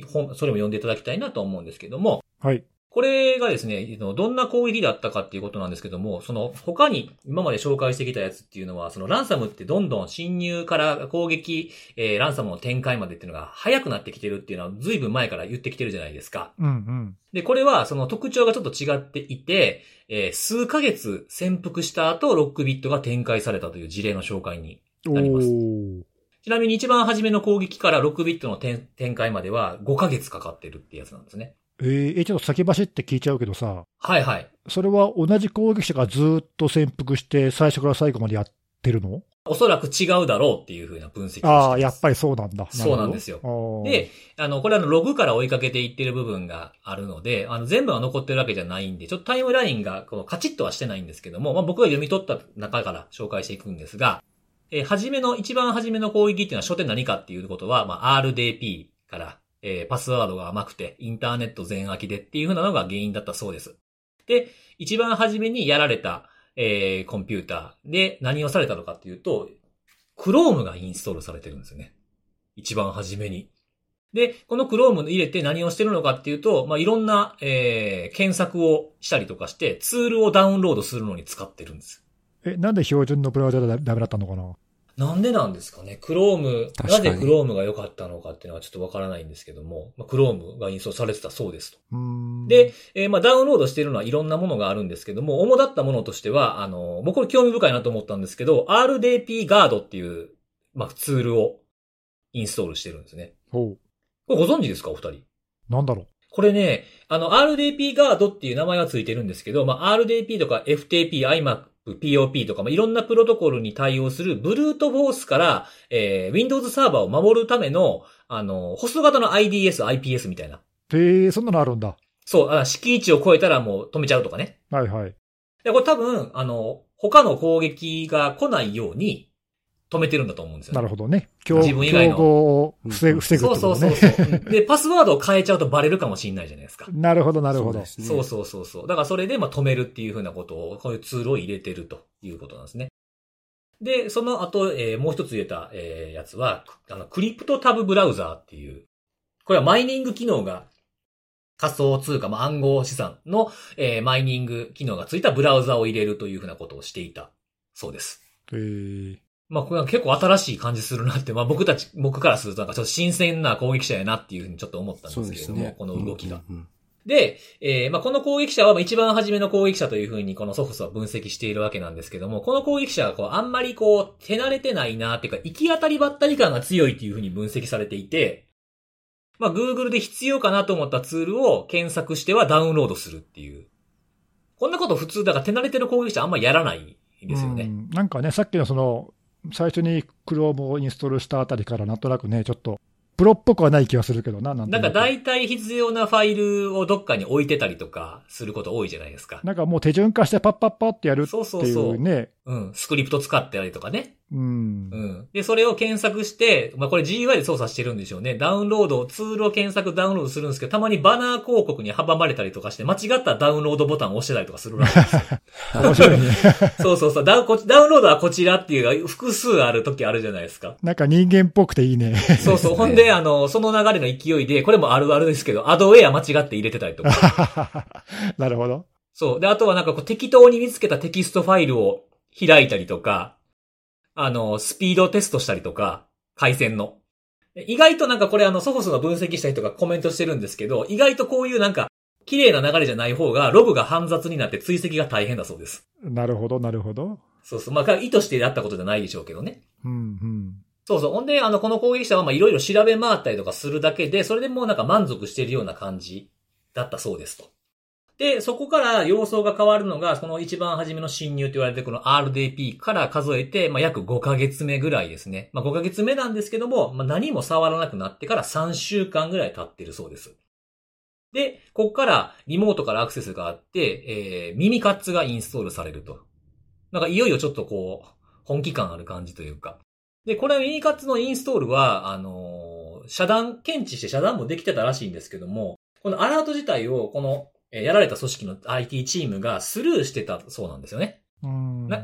本、それも読んでいただきたいなと思うんですけども。はい。これがですね、どんな攻撃だったかっていうことなんですけども、その他に今まで紹介してきたやつっていうのは、そのランサムってどんどん侵入から攻撃、えー、ランサムの展開までっていうのが早くなってきてるっていうのは随分前から言ってきてるじゃないですか。うんうん。で、これはその特徴がちょっと違っていて、えー、数ヶ月潜伏した後、ロックビットが展開されたという事例の紹介になります。ちなみに一番初めの攻撃から6ビットの展開までは5ヶ月かかってるってやつなんですね。えー、ちょっと先走って聞いちゃうけどさ。はいはい。それは同じ攻撃者がずっと潜伏して最初から最後までやってるの？おそらく違うだろうっていうふうな分析ああ、やっぱりそうなんだ。そうなんですよ。で、あの、これはログから追いかけていってる部分があるので、あの、全部が残ってるわけじゃないんで、ちょっとタイムラインがこのカチッとはしてないんですけども、まあ僕が読み取った中から紹介していくんですが、えー、初めの、一番初めの攻撃っていうのは初手何かっていうことは、まあ、RDP から、えー、パスワードが甘くて、インターネット全空きでっていうふうなのが原因だったそうです。で、一番初めにやられた、えー、コンピューターで何をされたのかっていうと、Chrome がインストールされてるんですよね。一番初めに。で、この Chrome 入れて何をしてるのかっていうと、まあ、いろんな、えー、検索をしたりとかして、ツールをダウンロードするのに使ってるんです。え、なんで標準のブラウザでダメだったのかな？なんでなんですかね？クローム、なぜクロームが良かったのかっていうのはちょっとわからないんですけども、まあ、クロームがインストールされてたそうですと。で、えー、まあダウンロードしているのはいろんなものがあるんですけども、主だったものとしては、あの、僕これ興味深いなと思ったんですけど、RDP ガードっていう、まあツールをインストールしてるんですね。ほう。これご存知ですか？お二人。なんだろう？これね、あの、RDP ガードっていう名前はついてるんですけど、まあ、RDP とか FTP、IMAP、POP とか、まあ、いろんなプロトコルに対応するブルートフォースから、えー、Windows サーバーを守るための、あの、ホスト型の IDS、IPS みたいな。へえ、そんなのあるんだ。そう、あ敷地を超えたらもう止めちゃうとかね。はいはい。で、これ多分、あの、他の攻撃が来ないように、止めてるんだと思うんですよ、ね、なるほどね。自分以外の。競合を防ぐ、防ぐ、ね、そうそうそうそう。で、パスワードを変えちゃうとバレるかもしれないじゃないですか。なるほど、なるほど。そう、そうそうそうだからそれで、まあ、止めるっていうふうなことを、こういうツールを入れてるということなんですね。で、その後、えー、もう一つ入れた、えー、やつは、あの、クリプトタブブラウザーっていう、これはマイニング機能が仮想通貨、まあ、暗号資産の、えー、マイニング機能がついたブラウザを入れるというふうなことをしていたそうです。へー。まあ、これは結構新しい感じするなって、まあ僕たち、僕からするとなんかちょっと新鮮な攻撃者やなっていうふうにちょっと思ったんですけれども、ね、この動きが。うんうんうんで、えー、まあ、この攻撃者は一番初めの攻撃者というふうにこのソフスは分析しているわけなんですけども、この攻撃者はこう、あんまりこう、手慣れてないなっていうか、行き当たりばったり感が強いっていうふうに分析されていて、まあ、Google で必要かなと思ったツールを検索してはダウンロードするっていう。こんなこと普通、だから手慣れてる攻撃者あんまりやらないんですよね。なんかね、さっきのその、最初に Chrome をインストールしたあたりからなんとなくね、ちょっとプロっぽくはない気がするけどな、なんなんか大体必要なファイルをどっかに置いてたりとかすること多いじゃないですか。なんかもう手順化してパッパッパってやるっていうね。そうそうそう。うん。スクリプト使ってたりとかね。うん。うん。で、それを検索して、まあ、これ GUI で操作してるんでしょうね。ダウンロード、ツールを検索ダウンロードするんですけど、たまにバナー広告に阻まれたりとかして、間違ったダウンロードボタンを押してたりとかするらしいですよ。面白いね。そうそうそうダウ。ダウンロードはこちらっていう複数ある時あるじゃないですか。なんか人間っぽくていいね。そうそう。ほんで、あの、その流れの勢いで、これもあるあるですけど、アドウェア間違って入れてたりとか。なるほど。そう。で、あとはなんかこう適当に見つけたテキストファイルを開いたりとか、あの、スピードテストしたりとか、回線の。意外となんかこれあの、ソフォスの分析した人がコメントしてるんですけど、意外とこういうなんか、綺麗な流れじゃない方が、ログが煩雑になって追跡が大変だそうです。なるほど、なるほど。そうそう。まあ、意図してやったことじゃないでしょうけどね。うん、うん。そうそう。ほんで、あの、この攻撃者はまあ、いろいろ調べ回ったりとかするだけで、それでもうなんか満足してるような感じだったそうですと。で、そこから様相が変わるのが、この一番初めの侵入と言われてこの RDP から数えて、まあ、約5ヶ月目ぐらいですね。まあ、5ヶ月目なんですけども、まあ、何も触らなくなってから3週間ぐらい経ってるそうです。で、ここからリモートからアクセスがあって、えー、耳カッツがインストールされると。なんかいよいよちょっとこう、本気感ある感じというか。で、これ耳カッツのインストールは、あのー、遮断、検知して遮断もできてたらしいんですけども、このアラート自体を、この、えやられた組織の IT チームがスルーしてたそうなんですよね。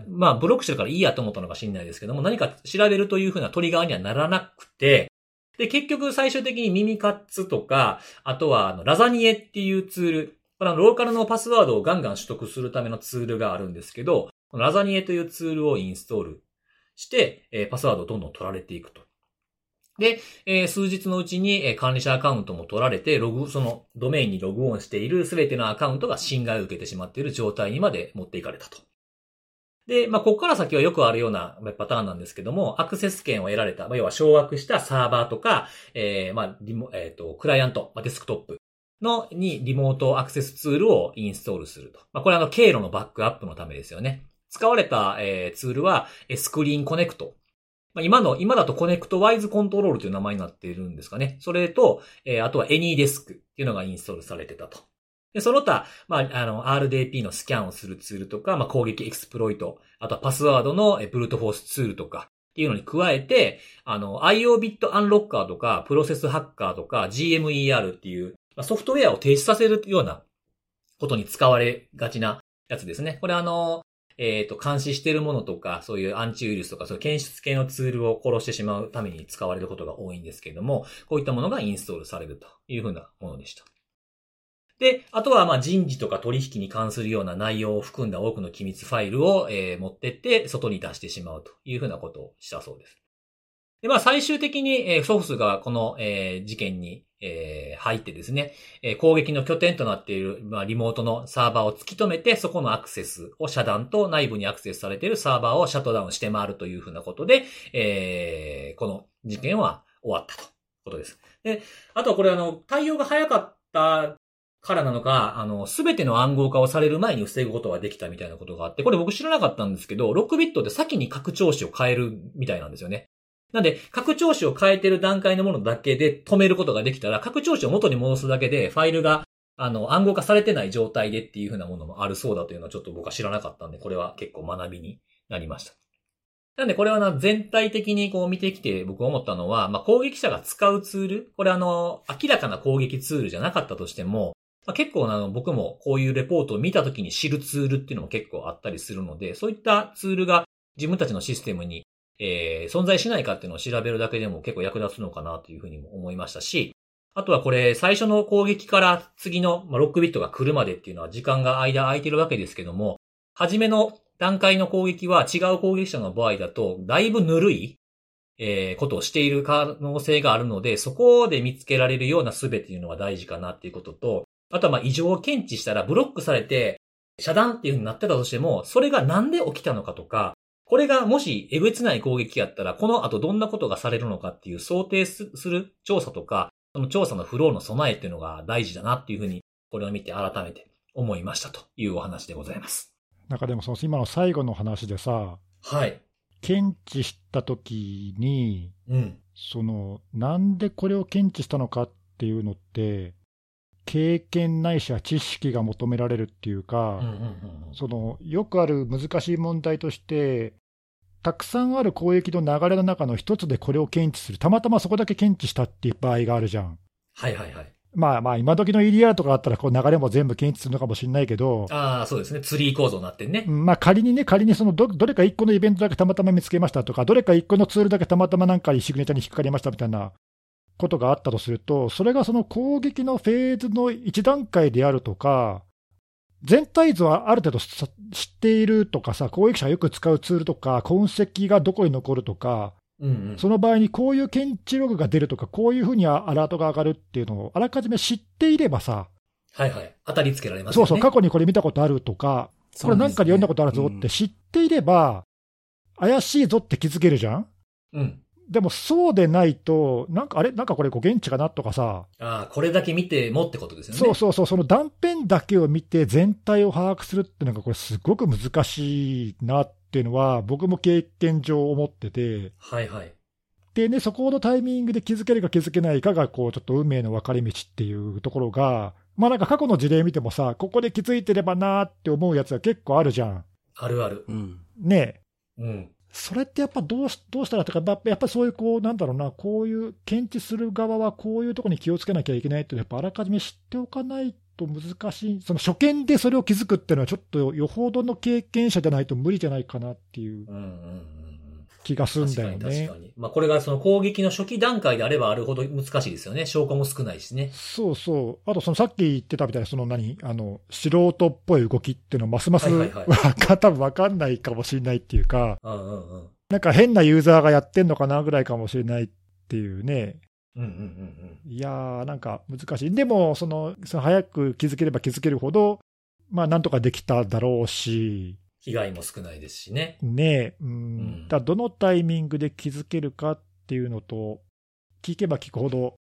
まあ、ブロックしてるからいいやと思ったのか知んないですけども、何か調べるというふうなトリガーにはならなくて、で、結局最終的に耳カッツとか、あとはあのラザニエっていうツール、これはローカルのパスワードをガンガン取得するためのツールがあるんですけど、このラザニエというツールをインストールして、えー、パスワードをどんどん取られていくと。で、えー、数日のうちに、えー、管理者アカウントも取られて、ログ、そのドメインにログオンしているすべてのアカウントが侵害を受けてしまっている状態にまで持っていかれたと。で、まあ、ここから先はよくあるようなパターンなんですけども、アクセス権を得られた、まあ、要は掌握したサーバーとか、えー、まあ、リモ、えっ、ー、と、クライアント、まあ、デスクトップの、にリモートアクセスツールをインストールすると。まあ、これあの、経路のバックアップのためですよね。使われた、えー、ツールは、スクリーンコネクト。まあ、今の、今だとコネクトワイズコントロールという名前になっているんですかね。それと、えー、あとは AnyDesk っていうのがインストールされてたと。で、その他、まあ、あの、RDP のスキャンをするツールとか、まあ、攻撃エクスプロイト、あとはパスワードのブルートフォースツールとか、っていうのに加えて、あの、IO ビットアンロッカーとか、プロセスハッカーとか、GMER っていう、まあ、ソフトウェアを停止させるようなことに使われがちなやつですね。これあの、えっ、ー、と、監視してるものとか、そういうアンチウイルスとか、そういう検出系のツールを殺してしまうために使われることが多いんですけれども、こういったものがインストールされるというふうなものでした。で、あとはま人事とか取引に関するような内容を含んだ多くの機密ファイルを、えー、持ってって外に出してしまうというふうなことをしたそうです。で、まあ最終的に、えー、ソフスがこの、えー、事件に、えー、入ってですね、えー、攻撃の拠点となっている、まあ、リモートのサーバーを突き止めて、そこのアクセスを遮断と内部にアクセスされているサーバーをシャットダウンして回るというふうなことで、えー、この事件は終わったとことです。で、あとはこれあの、対応が早かったからなのか、あの、すべての暗号化をされる前に防ぐことができたみたいなことがあって、これ僕知らなかったんですけど、6ビットで先に拡張子を変えるみたいなんですよね。なんで、拡張子を変えてる段階のものだけで止めることができたら、拡張子を元に戻すだけで、ファイルが、あの、暗号化されてない状態でっていう風なものもあるそうだというのはちょっと僕は知らなかったんで、これは結構学びになりました。なんでこれはな、全体的にこう見てきて僕思ったのは、まあ、攻撃者が使うツール、これあの、明らかな攻撃ツールじゃなかったとしても、まあ、結構あの僕もこういうレポートを見た時に知るツールっていうのも結構あったりするので、そういったツールが自分たちのシステムに、えー、存在しないかっていうのを調べるだけでも結構役立つのかなというふうにも思いましたし、あとはこれ最初の攻撃から次の6ビットが来るまでっていうのは時間が間空いてるわけですけども、初めの段階の攻撃は違う攻撃者の場合だと、だいぶぬるい、えー、ことをしている可能性があるので、そこで見つけられるような術っていうのは大事かなっていうことと、あとはまあ異常を検知したらブロックされて遮断っていう風になってたとしても、それがなんで起きたのかとか、これがもしえげつない攻撃やったら、この後どんなことがされるのかっていう想定する調査とか、その調査のフローの備えっていうのが大事だなっていうふうに、これを見て改めて思いましたというお話でございます。なんかでもその今の最後の話でさ、はい。検知したときに、うん。その、なんでこれを検知したのかっていうのって、経験ないしは知識が求められるっていうか、そのよくある難しい問題として、たくさんある攻撃の流れの中の一つでこれを検知する、たまたまそこだけ検知したっていう場合があるじゃん。はいはいはい。まあまあ、今時の EDR とかあったら、こう流れも全部検知するのかもしれないけど。ああ、そうですね。ツリー構造になってね。まあ仮にね、仮にそのど、どれか一個のイベントだけたまたま見つけましたとか、どれか一個のツールだけたまたまなんかシグネチャーに引っかかりましたみたいなことがあったとすると、それがその攻撃のフェーズの一段階であるとか、全体図はある程度知っているとかさ、攻撃者がよく使うツールとか、痕跡がどこに残るとか、うんうん、その場合にこういう検知ログが出るとか、こういうふうにアラートが上がるっていうのをあらかじめ知っていればさ、はいはい、当たりつけられます、ね、そうそう、過去にこれ見たことあるとか、これなんかで読んだことあるぞって知っていれば、怪しいぞって気づけるじゃん、うん、でもそうでないと、なんかあれ、なんかこれ、現地かなとかさ、ああ、これだけ見てもってことですよね。そうそうそう、その断片だけを見て、全体を把握するっていうのが、これ、すごく難しいなっていうのは、僕も経験上思ってて、はいはい。でね、そこのタイミングで気づけるか気づけないかが、こう、ちょっと運命の分かれ道っていうところが、まあなんか過去の事例見てもさ、ここで気づいてればなーって思うやつが結構あるじゃん。あるある。うん。ねうん。それってやっぱどうしどうしたらとか、やっぱりそういうこう、なんだろうな、こういう検知する側はこういうところに気をつけなきゃいけないって、やっぱあらかじめ知っておかないと難しい、その初見でそれを気づくっていうのは、ちょっとよほどの経験者じゃないと無理じゃないかなっていう。うんうんうん気がするんだよね。確かに確かに。まあこれがその攻撃の初期段階であればあるほど難しいですよね。証拠も少ないしね。そうそう。あとそのさっき言ってたみたいな、その何、あの、素人っぽい動きっていうのはますます、はいはいはい、多分わかんないかもしれないっていうか、うんうんうん、なんか変なユーザーがやってんのかなぐらいかもしれないっていうね。うんうんうんうん、いやー、なんか難しい。でも、その、その早く気づければ気づけるほど、まあなんとかできただろうし、被害も少ないですしね。ねえ、うん。だどのタイミングで気づけるかっていうのと、聞けば聞くほど、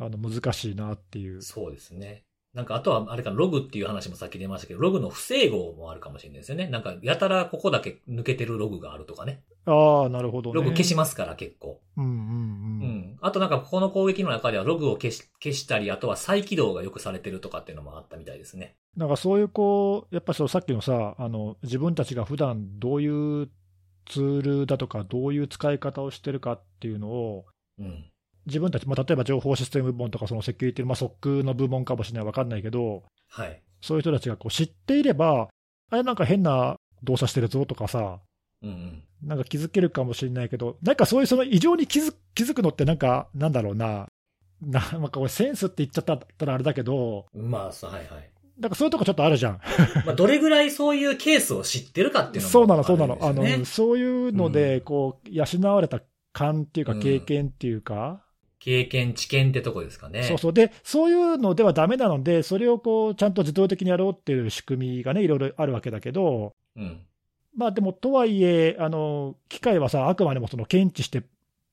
あの、難しいなっていう。そうですね。なんか、あとは、あれか、ログっていう話もさっき出ましたけど、ログの不整合もあるかもしれないですよね。なんか、やたらここだけ抜けてるログがあるとかね。ああ、なるほど、ね、ログ消しますから、結構。うんうんうん。うん。あとなんか、ここの攻撃の中ではログを消し消したり、あとは再起動がよくされてるとかっていうのもあったみたいですね。なんかそういう、こう、やっぱそのさっきのさ、あの、自分たちが普段どういうツールだとか、どういう使い方をしてるかっていうのを、うん。自分たち、まあ、例えば情報システム部門とか、そのセキュリティ、まあ、SOC の部門かもしれない、わかんないけど、はい、そういう人たちがこう知っていれば、あれなんか変な動作してるぞとかさ、うんうん、なんか気づけるかもしれないけど、なんかそういうその異常に気づ気づくのって、なんか、なんだろうな、な なんかセンスって言っちゃったらあれだけど、まあ、はいはい。なんかそういうとこちょっとあるじゃん。まあどれぐらいそういうケースを知ってるかっていうのも、ね、そうなの、そうなの。あの、そういうので、こう、養われた勘っていうか、経験っていうか、経験、知見ってとこですかね。そうそう。で、そういうのではダメなので、それをこう、ちゃんと自動的にやろうっていう仕組みがね、いろいろあるわけだけど、うん。まあでも、とはいえ、あの、機械はさ、あくまでもその検知して、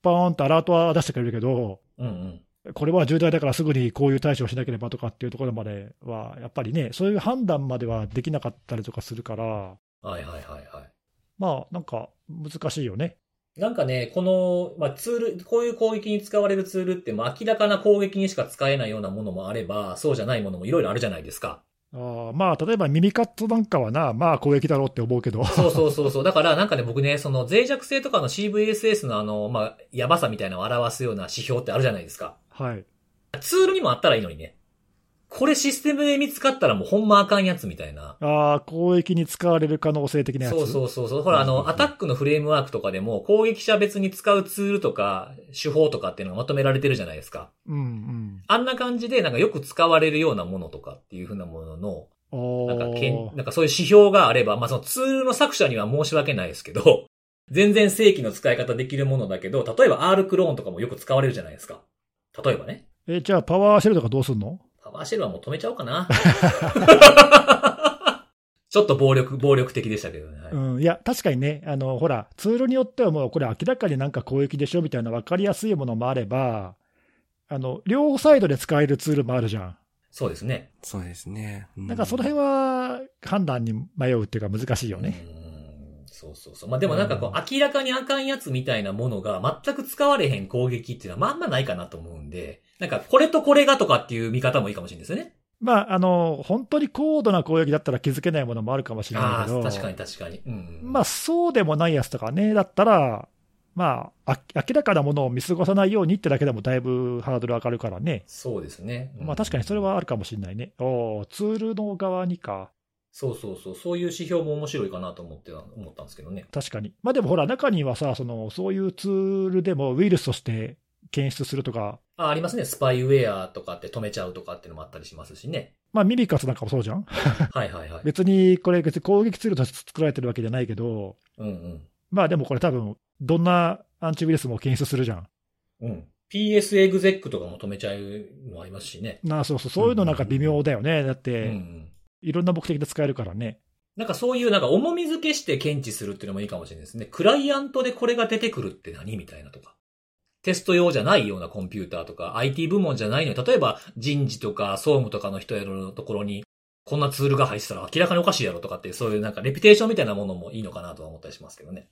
パーンとアラートは出してくれるけど、うんうん。これは重大だからすぐにこういう対処をしなければとかっていうところまでは、やっぱりね、そういう判断まではできなかったりとかするから、はいはいはいはい。まあ、なんか難しいよね。なんかね、この、まあ、ツール、こういう攻撃に使われるツールって、まあ、明らかな攻撃にしか使えないようなものもあれば、そうじゃないものもいろいろあるじゃないですか。あまあ、例えば耳カットなんかはな、まあ攻撃だろうって思うけど。そうそうそうそう。だからなんかね、僕ね、その脆弱性とかの CVSS のあの、まあ、やばさみたいなのを表すような指標ってあるじゃないですか。はい。ツールにもあったらいいのにね。これシステムで見つかったらもうほんまあかんやつみたいな。ああ、攻撃に使われる可能性的なやつ？そうそうそうそう。ほら、あの、アタックのフレームワークとかでも、攻撃者別に使うツールとか、手法とかっていうのがまとめられてるじゃないですか。うんうん。あんな感じで、なんかよく使われるようなものとかっていうふうなものの、なんかけん、なんかそういう指標があれば、まあそのツールの作者には申し訳ないですけど、全然正規の使い方できるものだけど、例えば R クローンとかもよく使われるじゃないですか。例えばね。え、じゃあパワーシェルとかどうすんの？パワーシェルはもう止めちゃおうかな。ちょっと暴力、暴力的でしたけどね。うん。いや、確かにね、あの、ほら、ツールによってはもう、これ明らかになんか攻撃でしょみたいな分かりやすいものもあれば、あの、両サイドで使えるツールもあるじゃん。そうですね。そうですね。うん、なんかその辺は判断に迷うっていうか難しいよね。そうそうそう。まあ、でもなんかこう、明らかにあかんやつみたいなものが全く使われへん攻撃っていうのはまあんまないかなと思うんで、なんか、これとこれがとかっていう見方もいいかもしれないですよね。まあ、あの、本当に高度な攻撃だったら気づけないものもあるかもしれないけど。確かに確かに。うん、まあ、そうでもないやつとかね、だったら、まあ、明らかなものを見過ごさないようにってだけでもだいぶハードル上がるからね。そうですね。うん、まあ確かにそれはあるかもしれないね。おツールの側にか。そうそうそう。そういう指標も面白いかなと思って思ったんですけどね。確かに。まあでもほら、中にはさ、その、そういうツールでもウイルスとして検出するとか。あ、ありますね。スパイウェアとかって止めちゃうとかっていうのもあったりしますしね。まあ、ミミカスなんかもそうじゃん はいはいはい。別に、これ別に攻撃ツールとして作られてるわけじゃないけど、うんうん。まあでもこれ多分、どんなアンチウイルスも検出するじゃん。うん。PS エグゼックとかも止めちゃうのありますしね。なあ、そうそう、そういうのなんか微妙だよね。だって、うんうん、いろんな目的で使えるからね。なんかそういうなんか重み付けして検知するっていうのもいいかもしれないですね。クライアントでこれが出てくるって何みたいなとか。テスト用じゃないようなコンピューターとか、IT 部門じゃないのに、例えば人事とか総務とかの人やるところに、こんなツールが入ってたら明らかにおかしいやろとかっていう、そういうなんかレピュテーションみたいなものもいいのかなとは思ったりしますけどね。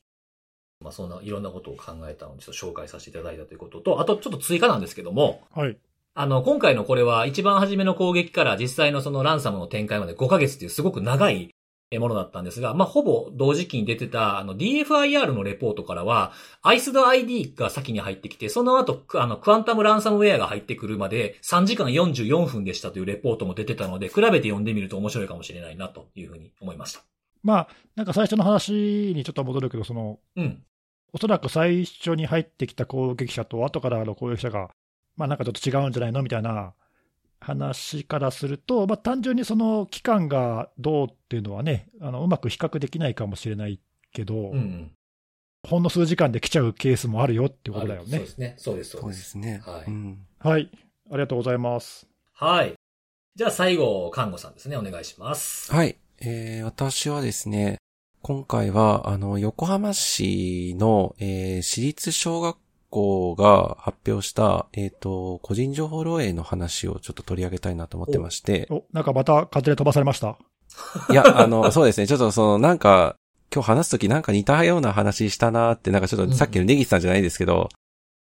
まあそんないろんなことを考えたので、ちょっと紹介させていただいたということと、あとちょっと追加なんですけども、はい。あの、今回のこれは一番初めの攻撃から実際のそのランサムの展開まで5ヶ月っていうすごく長いものだったんですが、まあ、ほぼ同時期に出てた、あの、DFIR のレポートからは、ISD-ID が先に入ってきて、その後、あの、クアンタムランサムウェアが入ってくるまで3時間44分でしたというレポートも出てたので、比べて読んでみると面白いかもしれないなというふうに思いました。まあ、なんか最初の話にちょっと戻るけど、その、うん。おそらく最初に入ってきた攻撃者と後からの攻撃者が、まあなんかちょっと違うんじゃないのみたいな話からすると、まあ、単純にその期間がどうっていうのはね、あのうまく比較できないかもしれないけど、うん、ほんの数時間で来ちゃうケースもあるよってことだよね。そうですね。そうです、そうですね。はい、うん、はい。ありがとうございます。はい。じゃあ最後、看護さんですね。お願いします。はい。えー、私はですね、今回は、あの、横浜市の、えー、私立小学校が発表した、えっ、ー、と、個人情報漏洩の話をちょっと取り上げたいなと思ってまして。お、なんかまた風で飛ばされました？いや、あの、そうですね。ちょっとその、なんか、今日話すときなんか似たような話したなって、なんかちょっとさっきのネギさんじゃないですけど、うん、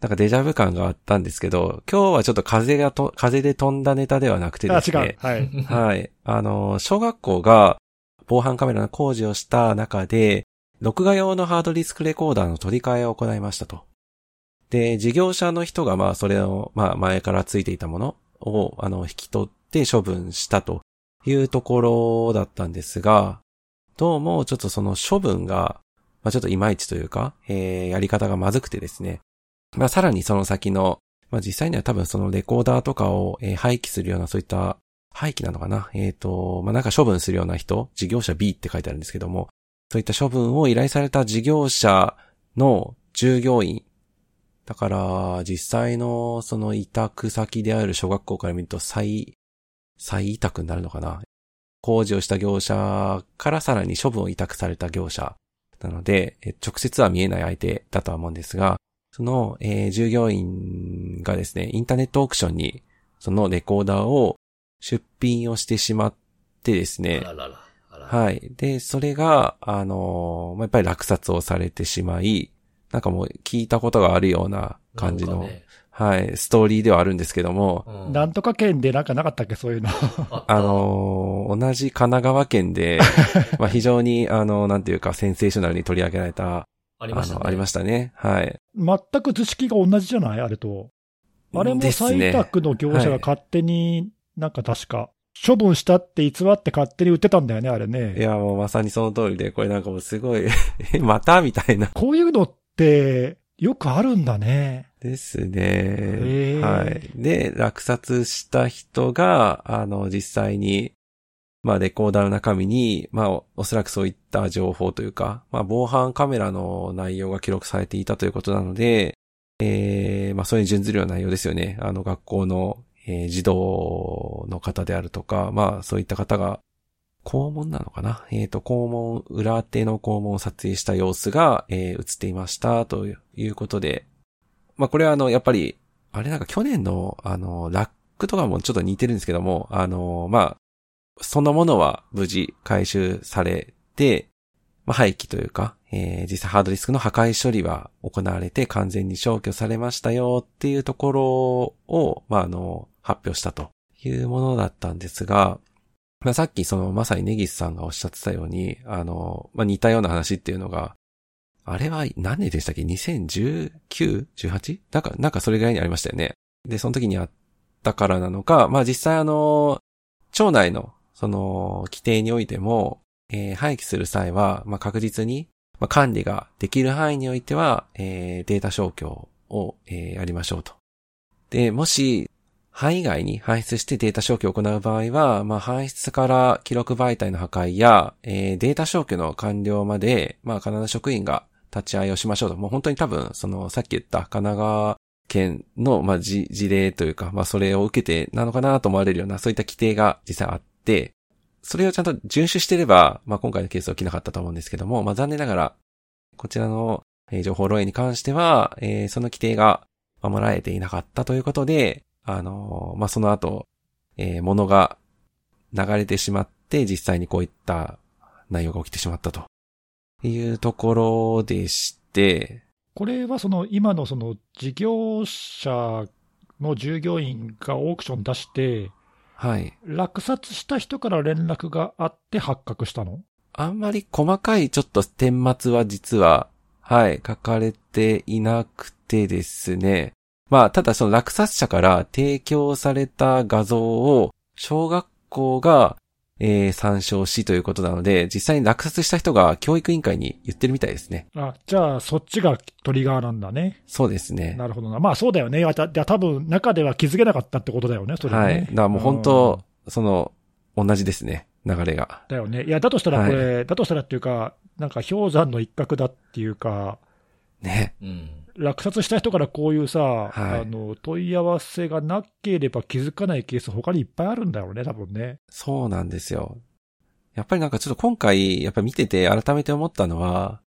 なんかデジャブ感があったんですけど、今日はちょっと風がと、風で飛んだネタではなくてですね。あ、違う。はい。はい。あの、小学校が防犯カメラの工事をした中で、録画用のハードディスクレコーダーの取り替えを行いましたと。で、事業者の人がまあそれをまあ前からついていたものをあの引き取って処分したというところだったんですが、どうもちょっとその処分が、まあちょっといまいちというか、えー、やり方がまずくてですね。まあさらにその先の、まあ実際には多分そのレコーダーとかを、えー、廃棄するようなそういった廃棄なのかな？えっ、ー、と、まあなんか処分するような人、事業者 B って書いてあるんですけども、そういった処分を依頼された事業者の従業員だから、実際のその委託先である小学校から見ると再、再委託になるのかな？工事をした業者からさらに処分を委託された業者なので、直接は見えない相手だとは思うんですが、その、えー、従業員がですね、インターネットオークションにそのレコーダーを出品をしてしまってですね、あららはい。で、それが、あのー、やっぱり落札をされてしまい、なんかもう聞いたことがあるような感じの、ね、はい、ストーリーではあるんですけども。うん、なんとか県でなんかなかったっけ、そういうの。あのー、同じ神奈川県で、まあ非常に、あの、なんていうか、センセーショナルに取り上げられた、ありましたね。ありましたね。はい。全く図式が同じじゃない？あれと。あれも採択の業者が勝手に、なんか確か、処分したって偽って勝手に売ってたんだよね、あれね。いや、もうまさにその通りで、これなんかもうすごい また？みたいな。こういうのってよくあるんだね。ですね。はい。で、落札した人が、あの、実際に、まあ、レコーダーの中身に、まあ、おそらくそういった情報というか、まあ、防犯カメラの内容が記録されていたということなので、えー、まあ、それに準ずるような内容ですよね。あの、学校の、えー、児童の方であるとか、まあ、そういった方が肛門なのかな？えっ、ー、と、肛門、裏手の肛門を撮影した様子が、えー、映っていました、ということで。まあ、これはあの、やっぱり、あれなんか去年の、あの、ラックとかもちょっと似てるんですけども、あの、まあ、そのものは無事回収されて、まあ、廃棄というか、えー、実際ハードディスクの破壊処理は行われて完全に消去されましたよっていうところを、まあ、あの、発表したというものだったんですが、まあ、さっきそのまさにネギスさんがおっしゃってたように、あの、まあ、似たような話っていうのが、あれは何年でしたっけ ?2019?18? なんか、なんかそれぐらいにありましたよね。で、その時にあったからなのか、まあ、実際あの、町内の、その、規定においても、えー、廃棄する際は、まあ、確実に、まあ、管理ができる範囲においては、えー、データ消去を、えー、やりましょうと。で、もし、範囲外に搬出してデータ消去を行う場合は、まあ、搬出から記録媒体の破壊や、えー、データ消去の完了まで、まあ、必ず職員が立ち会いをしましょうと。もう本当に多分、その、さっき言った神奈川県の、まあ、事例というか、まあ、それを受けてなのかなと思われるような、そういった規定が実際あって、それをちゃんと遵守してれば、まあ、今回のケースは起きなかったと思うんですけども、まあ、残念ながら、こちらの、え情報漏洩に関しては、えー、その規定が守られていなかったということで、あの、まあ、その後、えー、物が流れてしまって、実際にこういった内容が起きてしまったというところでして、これはその今のその事業者の従業員がオークション出して、はい。落札した人から連絡があって発覚したの？あんまり細かいちょっと顛末は実は、はい、書かれていなくてですね。まあ、ただその落札者から提供された画像を小学校がえー、参照しということなので、実際に落札した人が教育委員会に言ってるみたいですね。あ、じゃあそっちがトリガーなんだね。そうですね。なるほどな。まあそうだよね。じゃあ多分中では気づけなかったってことだよね、それね。はい。だからもう本当、その、同じですね。流れが。だよね。いや、だとしたらこれ、はい、だとしたらっていうか、なんか氷山の一角だっていうか、ね。うん。落札した人からこういうさ、はい、あの、問い合わせがなければ気づかないケース他にいっぱいあるんだよね、多分ね。そうなんですよ。やっぱりなんかちょっと今回、やっぱ見てて改めて思ったのは、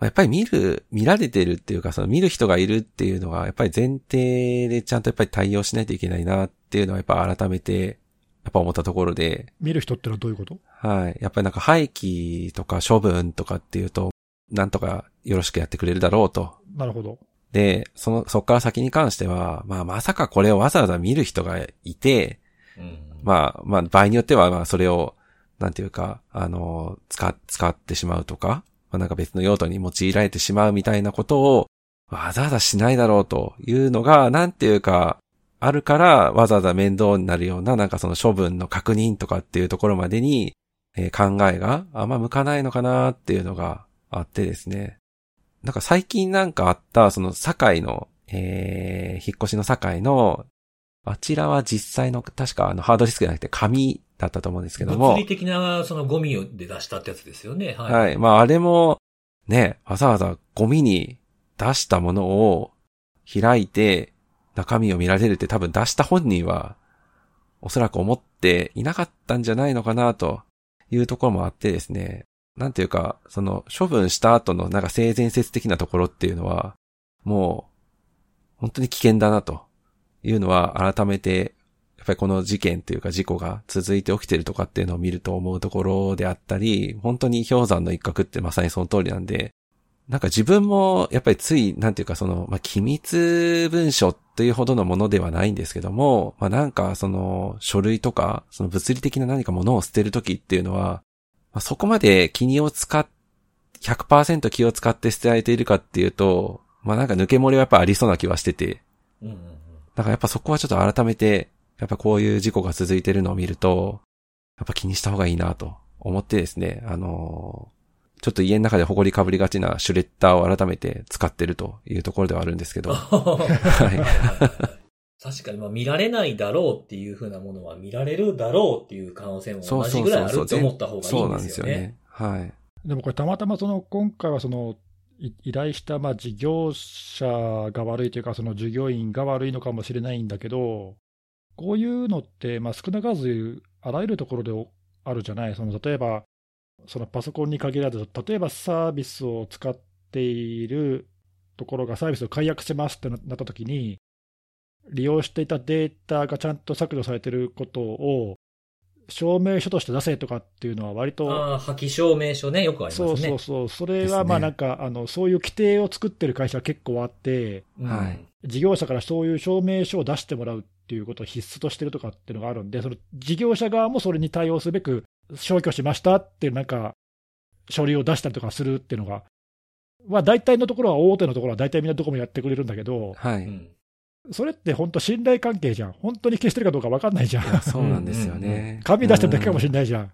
やっぱり見る、見られてるっていうか、その見る人がいるっていうのが、やっぱり前提でちゃんとやっぱり対応しないといけないなっていうのはやっぱ改めて、やっぱ思ったところで。見る人ってのはどういうこと？はい。やっぱりなんか廃棄とか処分とかっていうと、なんとかよろしくやってくれるだろうと。なるほど。で、その、そっから先に関しては、まあまさかこれをわざわざ見る人がいて、うん、まあまあ場合によってはまあそれを、なんていうか、あの、使、使ってしまうとか、まあなんか別の用途に用いられてしまうみたいなことを、わざわざしないだろうというのが、なんていうか、あるからわざわざ面倒になるような、なんかその処分の確認とかっていうところまでに、えー、考えがあんま向かないのかなっていうのがあってですね。なんか最近なんかあった、その堺の、えー、引っ越しの堺の、あちらは実際の、確かあのハードディスクじゃなくて紙だったと思うんですけども。物理的なそのゴミで出したってやつですよね。はい。はい。まああれも、ね、わざわざゴミに出したものを開いて中身を見られるって多分出した本人はおそらく思っていなかったんじゃないのかなというところもあってですね。なんていうか、その処分した後のなんか性善説的なところっていうのは、もう、本当に危険だなというのは改めて、やっぱりこの事件というか事故が続いて起きてるとかっていうのを見ると思うところであったり、本当に氷山の一角ってまさにその通りなんで、なんか自分もやっぱりつい、なんていうかその、まあ、機密文書というほどのものではないんですけども、まあ、なんかその書類とか、その物理的な何かものを捨てるときっていうのは、まあ、そこまで気を使っ、100%気を使って捨てられているかっていうと、まあなんか抜け漏れはやっぱありそうな気はしてて。うんうんうん。だからやっぱそこはちょっと改めて、やっぱこういう事故が続いてるのを見ると、やっぱ気にした方がいいなと思ってですね、あのー、ちょっと家の中で埃かぶりがちなシュレッダーを改めて使ってるというところではあるんですけど。はい。確かに、まあ見られないだろうっていうふうなものは見られるだろうっていう可能性も同じぐらいあるって思った方がいいんですよね。そうなんですよね。はい。でもこれたまたまその今回はその依頼したまあ事業者が悪いというか、その従業員が悪いのかもしれないんだけど、こういうのってまあ少なからずあらゆるところであるじゃない、その例えば、そのパソコンに限らず、例えばサービスを使っているところがサービスを解約してますってなったときに、利用していたデータがちゃんと削除されてることを、証明書として出せとかっていうのは割と。ああ、破棄証明書ね、よくありますね。そうそうそう。それはまあなんか、ね、あの、そういう規定を作ってる会社は結構あって、はい。事業者からそういう証明書を出してもらうっていうことを必須としてるとかっていうのがあるんで、その事業者側もそれに対応すべく消去しましたっていうなんか、書類を出したりとかするっていうのが、まあ大体のところは大手のところは大体みんなどこもやってくれるんだけど、はい。それって本当、信頼関係じゃん、本当に消してるかどうか分かんないじゃん。そうなんですよね。紙出してるだけかもしれないじゃん。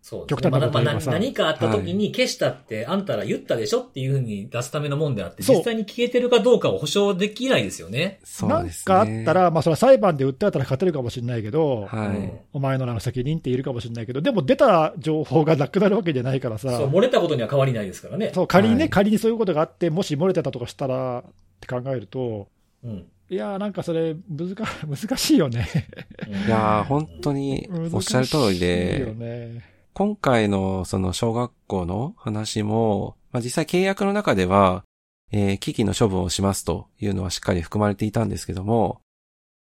そう、極端なこと言えばさ、何かあった時に消したって、あんたら言ったでしょっていうふうに出すためのもんであって、実際に消えてるかどうかを保証できないですよね。そうですね。なんかあったら、まあそれは裁判で訴えたら勝てるかもしれないけど、はい、お前のな責任っているかもしれないけど、でも出た情報がなくなるわけじゃないからさ。そう、漏れたことには変わりないですからね。そう、仮にね、はい、仮にそういうことがあって、もし漏れてたとかしたらって考えると、うん。いやなんかそれ難、難しいよね。いや本当におっしゃる通りで、ね、今回のその小学校の話も、まあ、実際契約の中では、えー、機器の処分をしますというのはしっかり含まれていたんですけども、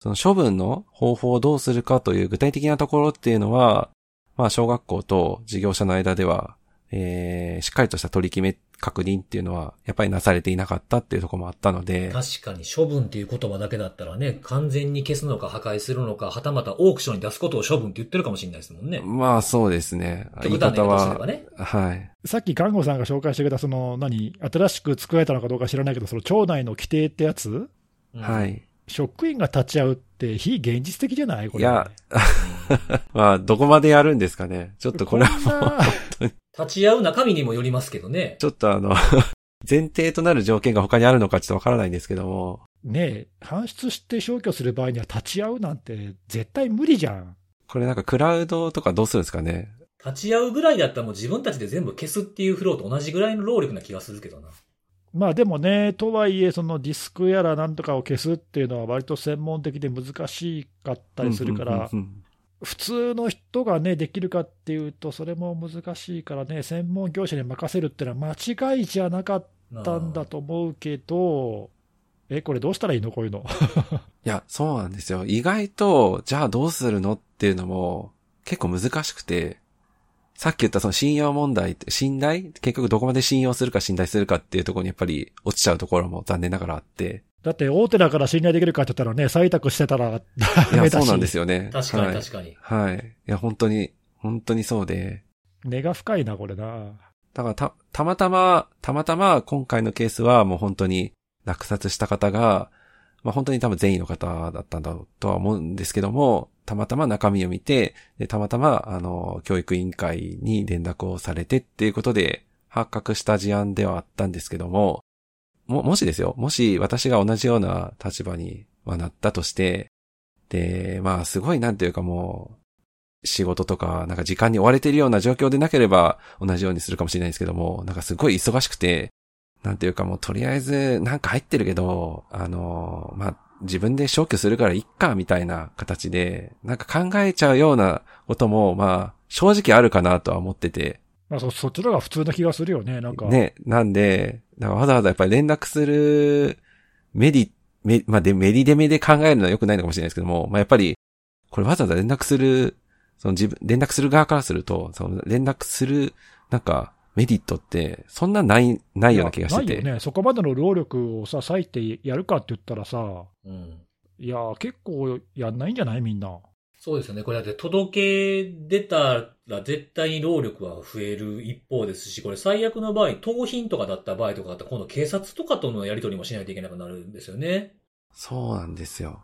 その処分の方法をどうするかという具体的なところっていうのは、まあ小学校と事業者の間では、えー、しっかりとした取り決め確認っていうのは、やっぱりなされていなかったっていうところもあったので。確かに処分っていう言葉だけだったらね、完全に消すのか破壊するのか、はたまたオークションに出すことを処分って言ってるかもしれないですもんね。まあそうですね。言い方は、ね、はい。さっき看護さんが紹介してくれた、その、何、新しく作られたのかどうか知らないけど、その町内の規定ってやつ、はい。職員が立ち会うって非現実的じゃない？これ、いや、まあ、どこまでやるんですかね。ちょっとこれはもう、立ち会う中身にもよりますけどね。ちょっとあの 前提となる条件が他にあるのかちょっとわからないんですけども。ねえ、搬出して消去する場合には立ち会うなんて絶対無理じゃん。これなんかクラウドとかどうするんですかね立ち会うぐらいだったらもう自分たちで全部消すっていうフローと同じぐらいの労力な気がするけどな。まあでもね、とはいえ、そのディスクやらなんとかを消すっていうのは、割と専門的で難しかったりするから、普通の人がね、できるかっていうと、それも難しいからね、専門業者に任せるっていうのは間違いじゃなかったんだと思うけど、え、これどうしたらいいの？こういうの。いや、そうなんですよ。意外と、じゃあどうするのっていうのも結構難しくて、さっき言ったその信用問題って、信頼？結局どこまで信用するか信頼するかっていうところにやっぱり落ちちゃうところも残念ながらあって。だって大手だから信頼できるかって言ったらね、採択してたらいや、そうなんですよね。確かに確かに。はい。はい。いや、本当に、本当にそうで。根が深いな、これな。だからた、たまたま、たまたま今回のケースはもう本当に落札した方が、まあ本当に多分善意の方だったんだとは思うんですけども、たまたま中身を見て、でたまたま、あの、教育委員会に連絡をされてっていうことで、発覚した事案ではあったんですけども、も、もしですよ、もし私が同じような立場に、まなったとして、で、まあ、すごいなんていうかもう、仕事とか、なんか時間に追われているような状況でなければ、同じようにするかもしれないんですけども、なんかすごい忙しくて、なんていうかもうとりあえずなんか入ってるけど、あの、まあ、自分で消去するからいっか、みたいな形で、なんか考えちゃうようなことも、まあ、正直あるかなとは思ってて。まあそ、そっちの方が普通な気がするよね、なんか。ね、なんで、なんかわざわざやっぱり連絡するメディ、メ、まあで、メディデメで考えるのは良くないのかもしれないですけども、まあやっぱり、これわざわざ連絡する、その自分、連絡する側からすると、その連絡する、なんか、メリットって、そんなない、ないような気がしてて。ないよね。そこまでの労力をさ、割いてやるかって言ったらさ、うん、いや、結構やんないんじゃない？みんな。そうですよね。これだって届け出たら絶対に労力は増える一方ですし、これ最悪の場合、盗品とかだった場合とかだったら今度警察とかとのやり取りもしないといけなくなるんですよね。そうなんですよ。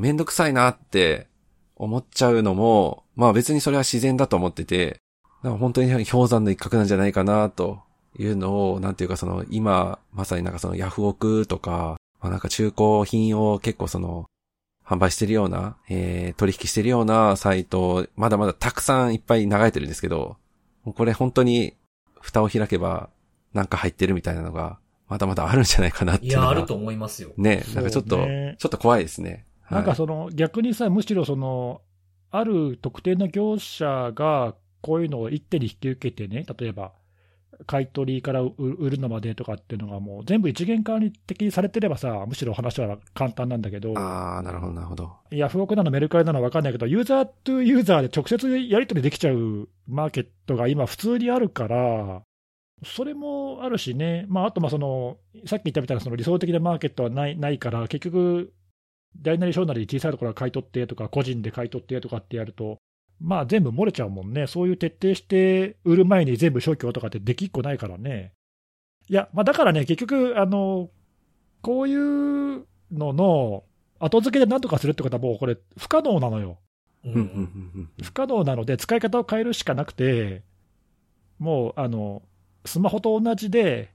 めんどくさいなって思っちゃうのも、まあ別にそれは自然だと思ってて、本当に氷山の一角なんじゃないかなというのを、なんていうかその今、まさになんかそのヤフオクとか、まあなんか中古品を結構その、販売してるような、えー、取引してるようなサイト、まだまだたくさんいっぱい流れてるんですけど、これ本当に蓋を開けばなんか入ってるみたいなのが、まだまだあるんじゃないかなっていういや、あると思いますよ。ね、なんかちょっと、ね、ちょっと怖いですね。なんかその、逆にさ、むしろその、ある特定の業者がこういうのを一手に引き受けてね、例えば、買い取りから売るのまでとかっていうのがもう全部一元化に的にされてればさ、むしろ話は簡単なんだけど。ああ、なるほど、なるほど。ヤフオクなのメルカリなのわかんないけど、ユーザーとユーザーで直接やり取りできちゃうマーケットが今普通にあるから、それもあるしね、まあ、あとまあその、さっき言ったみたいなその理想的なマーケットはないないから、結局、大なり小なり小さいところは買い取ってとか、個人で買い取ってとかってやると、まあ全部漏れちゃうもんね。そういう徹底して売る前に全部消去とかってできっこないからね。いや、まあだからね、結局、あの、こういうのの後付けで何とかするってことはもうこれ不可能なのよ。不可能なので使い方を変えるしかなくて、もうあの、スマホと同じで、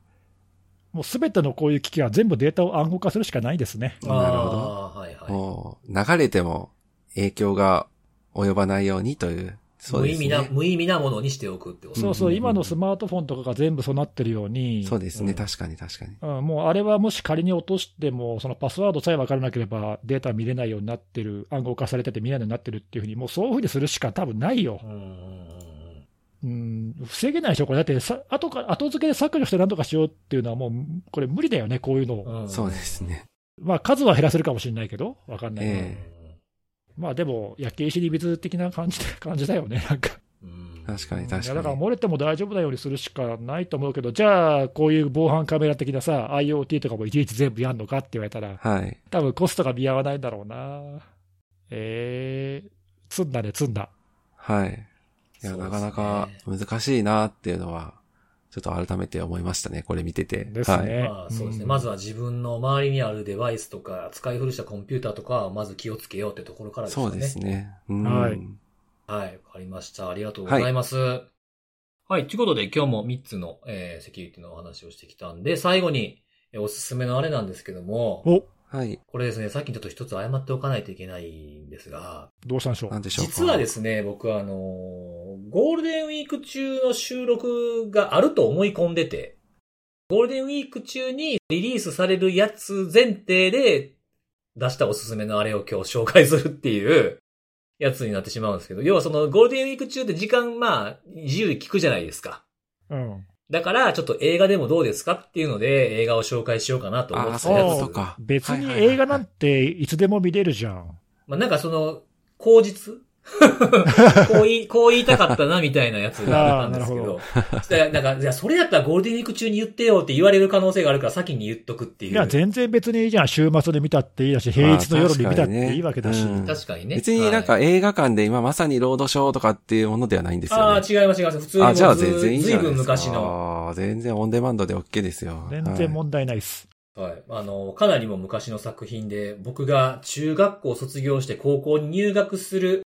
もうすべてのこういう機器は全部データを暗号化するしかないですね。なるほど。はいはい、流れても影響が及ばないようにという。そうですね、無意味な、無意味なものにしておくってことそうそう、今のスマートフォンとかが全部そうなってるように。そうですね、うん、確かに確かに。うん、もうあれはもし仮に落としても、そのパスワードさえ分からなければデータ見れないようになってる、暗号化されてて見えないようになってるっていうふうに、もうそういうふうにするしか多分ないよ。うん、防げないでしょ、これ。だってさ、後か、後付けで削除して何とかしようっていうのはもう、これ無理だよね、こういうのを。うん、そうですね。まあ、数は減らせるかもしれないけど、わかんないけど。えー、まあ、でも、焼け石に水的な感じ、感じだよね、なんか。確かに確かに。だから漏れても大丈夫なようにするしかないと思うけど、じゃあ、こういう防犯カメラ的なさ、IoT とかもいちいち全部やんのかって言われたら、はい。多分コストが見合わないんだろうな。えー、積んだね、積んだ。はい。いや、ね、なかなか難しいなっていうのは、ちょっと改めて思いましたね、これ見てて。ですね。はい、まあ、そうですね、うん、まずは自分の周りにあるデバイスとか、使い古したコンピューターとかは、まず気をつけようってところからですね。そうですね。うん、はい。はい、わかりました。ありがとうございます。はい、はい、ということで今日も3つの、えー、セキュリティのお話をしてきたんで、最後に、えおすすめのあれなんですけども、おはい。これですね、さっきちょっと一つ謝っておかないといけないんですが。どうしたんでしょう？なんでしょう？実はですね、僕はあの、ゴールデンウィーク中の収録があると思い込んでて、ゴールデンウィーク中にリリースされるやつ前提で出したおすすめのあれを今日紹介するっていう やつになってしまうんですけど、要はそのゴールデンウィーク中って時間まあ自由に聞くじゃないですか。うん。だから、ちょっと映画でもどうですかっていうので、映画を紹介しようかなと思ってたやつ。か。別に映画なんていつでも見れるじゃん。まあなんかその、口実こう言い、こう言いたかったな、みたいなやつがあったんですけど。どなんか、いや、それやったらゴールデンウィーク中に言ってよって言われる可能性があるから先に言っとくっていう。いや、全然別にいいじゃん。週末で見たっていいだし、平日の夜に見たっていいわけだし。確かにね。別になんか映画館で今まさにロードショーとかっていうものではないんですよね。ああ、違います違います。普通に。あ、じゃあ全然いいじゃないですか。昔の。ああ、全然オンデマンドで OK ですよ。全然問題ないっす。はい。あの、かなりも昔の作品で、僕が中学校卒業して高校に入学する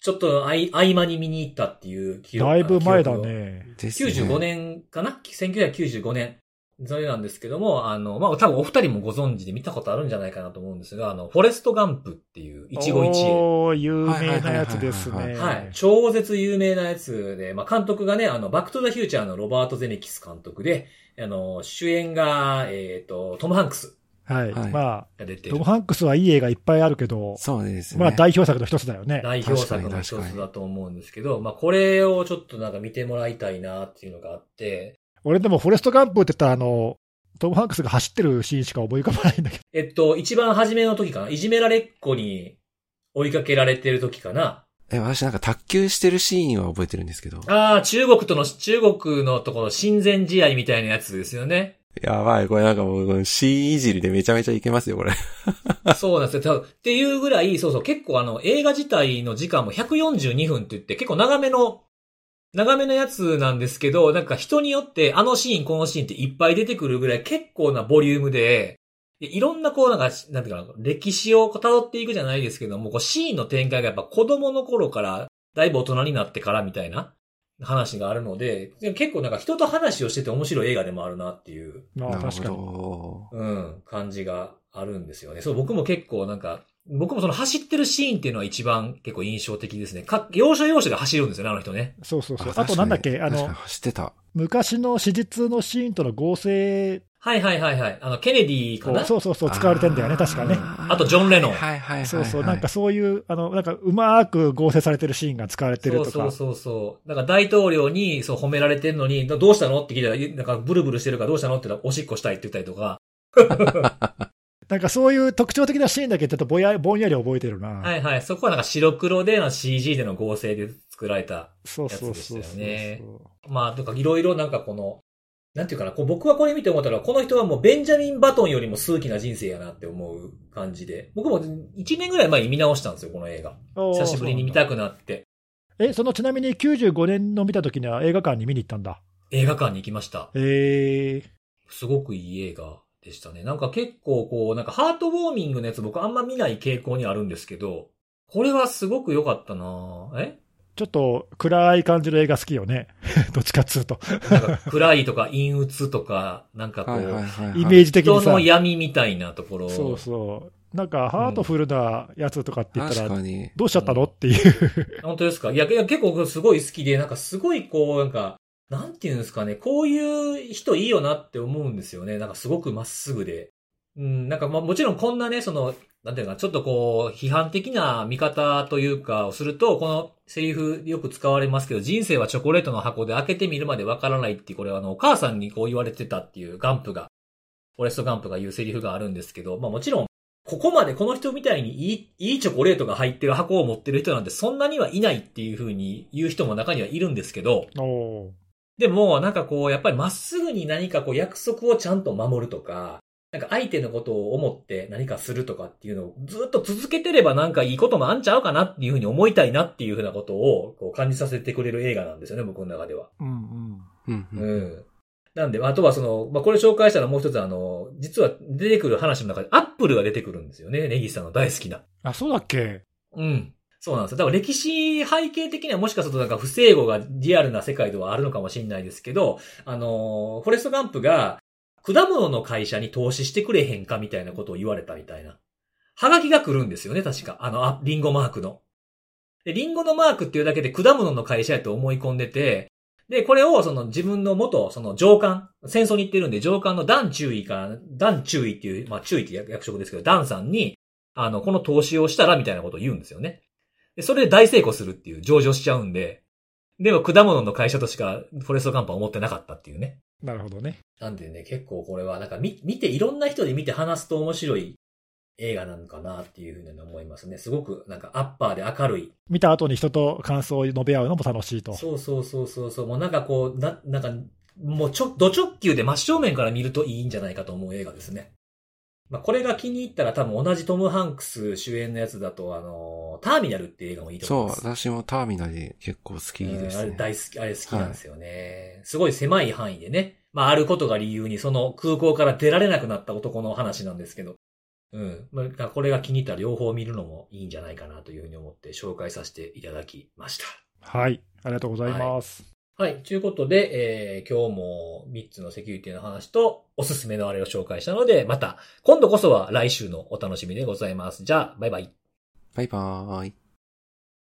ちょっと合間に見に行ったっていう記憶だいぶ前だね。95年かな ?1995 年。それなんですけども、あの、まあ、多分お二人もご存知で見たことあるんじゃないかなと思うんですが、あの、フォレストガンプっていう一期一会。おー、有名なやつですね。はい。超絶有名なやつで、まあ、監督がね、あの、バックトゥザフューチャーのロバート・ゼネキス監督で、あの、主演が、えっ、ー、と、トム・ハンクス。はい。はい、まあ、トム・ハンクスはいい映画いっぱいあるけど、そうですね。まあ代表作の一つだよね。代表作の一つだと思うんですけど、まあこれをちょっとなんか見てもらいたいなっていうのがあって。俺でもフォレスト・ガンプって言ったらあの、トム・ハンクスが走ってるシーンしか思い浮かばないんだけど。えっと、一番初めの時かな。いじめられっ子に追いかけられてる時かな。え、私なんか卓球してるシーンは覚えてるんですけど。ああ、中国との、中国のところ親善試合みたいなやつですよね。やばい、これなんかもう、C いじりでめちゃめちゃいけますよ、これ。そうなんですよ。っていうぐらい、そうそう、結構あの、映画自体の時間も142分って言って、結構長めの、長めのやつなんですけど、なんか人によって、あのシーン、このシーンっていっぱい出てくるぐらい結構なボリュームで、いろんなこうなんか、なんていうか、歴史を辿っていくじゃないですけども、こうシーンの展開がやっぱ子供の頃から、だいぶ大人になってからみたいな。話があるので、結構なんか人と話をしてて面白い映画でもあるなっていう。ああ、確かに。うん、感じがあるんですよね。そう、僕も結構なんか、僕もその走ってるシーンっていうのは一番結構印象的ですね。か、要所要所で走るんですよね、あの人ね。そうそうそう。あとなんだっけ、あの、走ってた。昔の史実のシーンとの合成はいはいはいはい。あの、ケネディかな？そうそうそう、使われてんだよね、確かね。あと、ジョン・レノン。はいはいはい。そうそう、なんかそういう、あの、なんかうまく合成されてるシーンが使われてるとか。そうそうそうなんか大統領にそう褒められてるのに、どうしたの？って聞いたら、なんかブルブルしてるからどうしたの？って言ったら、おしっこしたいって言ったりとか。なんかそういう特徴的なシーンだけちょっとぼやぼんやり覚えてるな。はいはい。そこはなんか白黒での CG での合成で作られたやつでしたよね。そうそうそうまあ、とかいろいろなんかこの、なんていうかな、こう僕はこれ見て思ったら、この人はもうベンジャミン・バトンよりも数奇な人生やなって思う感じで。僕も1年ぐらい前に見直したんですよ、この映画。久しぶりに見たくなって。え、そのちなみに95年の見た時には映画館に見に行ったんだ。映画館に行きました。えー。すごくいい映画でしたね。なんか結構こう、なんかハートウォーミングのやつ僕あんま見ない傾向にあるんですけど、これはすごく良かったなえ？ちょっと暗い感じの映画好きよね。どっちかっつうと。暗いとか陰鬱とか、なんかこう、イメージ的にさ。人の闇みたいなところそうそう。なんか、ハートフルなやつとかって言ったら、うん、どうしちゃったのっていう。本当ですか？いや、いや結構すごい好きで、なんかすごいこう、なんか、なんていうんですかね、こういう人いいよなって思うんですよね。なんかすごくまっすぐで。うん、なんかまあもちろんこんなね、その、なんていうか、ちょっとこう、批判的な見方というか、をすると、このセリフよく使われますけど、人生はチョコレートの箱で開けてみるまでわからないってこれはあの、お母さんにこう言われてたっていうガンプが、フォレストガンプが言うセリフがあるんですけど、まあもちろん、ここまでこの人みたいにいい、いいチョコレートが入ってる箱を持ってる人なんてそんなにはいないっていう風に言う人も中にはいるんですけど、でも、なんかこう、やっぱりまっすぐに何かこう約束をちゃんと守るとか、なんか相手のことを思って何かするとかっていうのをずっと続けてればなんかいいこともあんちゃうかなっていうふうに思いたいなっていうふうなことをこう感じさせてくれる映画なんですよね、僕の中では。うんうん。うん。なんで、あとはその、まあ、これ紹介したらもう一つあの、実は出てくる話の中でアップルが出てくるんですよね、ネギさんの大好きな。あ、そうだっけ？うん。そうなんですよ。だから歴史背景的にはもしかするとなんか不整合がリアルな世界ではあるのかもしれないですけど、あの、フォレストガンプが果物の会社に投資してくれへんかみたいなことを言われたみたいな。はがきが来るんですよね、確か。あの、あ、リンゴマークの。で、リンゴのマークっていうだけで果物の会社やと思い込んでて、で、これをその自分の元、その上官、戦争に行ってるんで上官のダン注意かダン注意っていう、まあ注意って役職ですけど、ダンさんに、あの、この投資をしたらみたいなことを言うんですよね。で、それで大成功するっていう上場しちゃうんで、でも果物の会社としかフォレストカンパは思ってなかったっていうね。なるほどね。なんでね、結構これはなんか見、見て、いろんな人で見て話すと面白い映画なのかなっていうふうに思いますね。すごくなんかアッパーで明るい。見た後に人と感想を述べ合うのも楽しいと。そうそうそうそうそう。もうなんかこう、な、なんか、もうちょ、ド直球で真正面から見るといいんじゃないかと思う映画ですね。まあ、これが気に入ったら多分同じトム・ハンクス主演のやつだと、あの、ターミナルっていう映画もいいと思います。そう、私もターミナル結構好きです、ね、あれ大好き、あれ好きなんですよね、はい、すごい狭い範囲でね。まあ、あることが理由にその空港から出られなくなった男の話なんですけど。うん。まあ、これが気に入ったら両方見るのもいいんじゃないかなというふうに思って紹介させていただきました。はい。ありがとうございます。はい。ということで、えー、今日も3つのセキュリティの話とおすすめのあれを紹介したので、また今度こそは来週のお楽しみでございます。じゃあ、バイバイ。バイバーイ。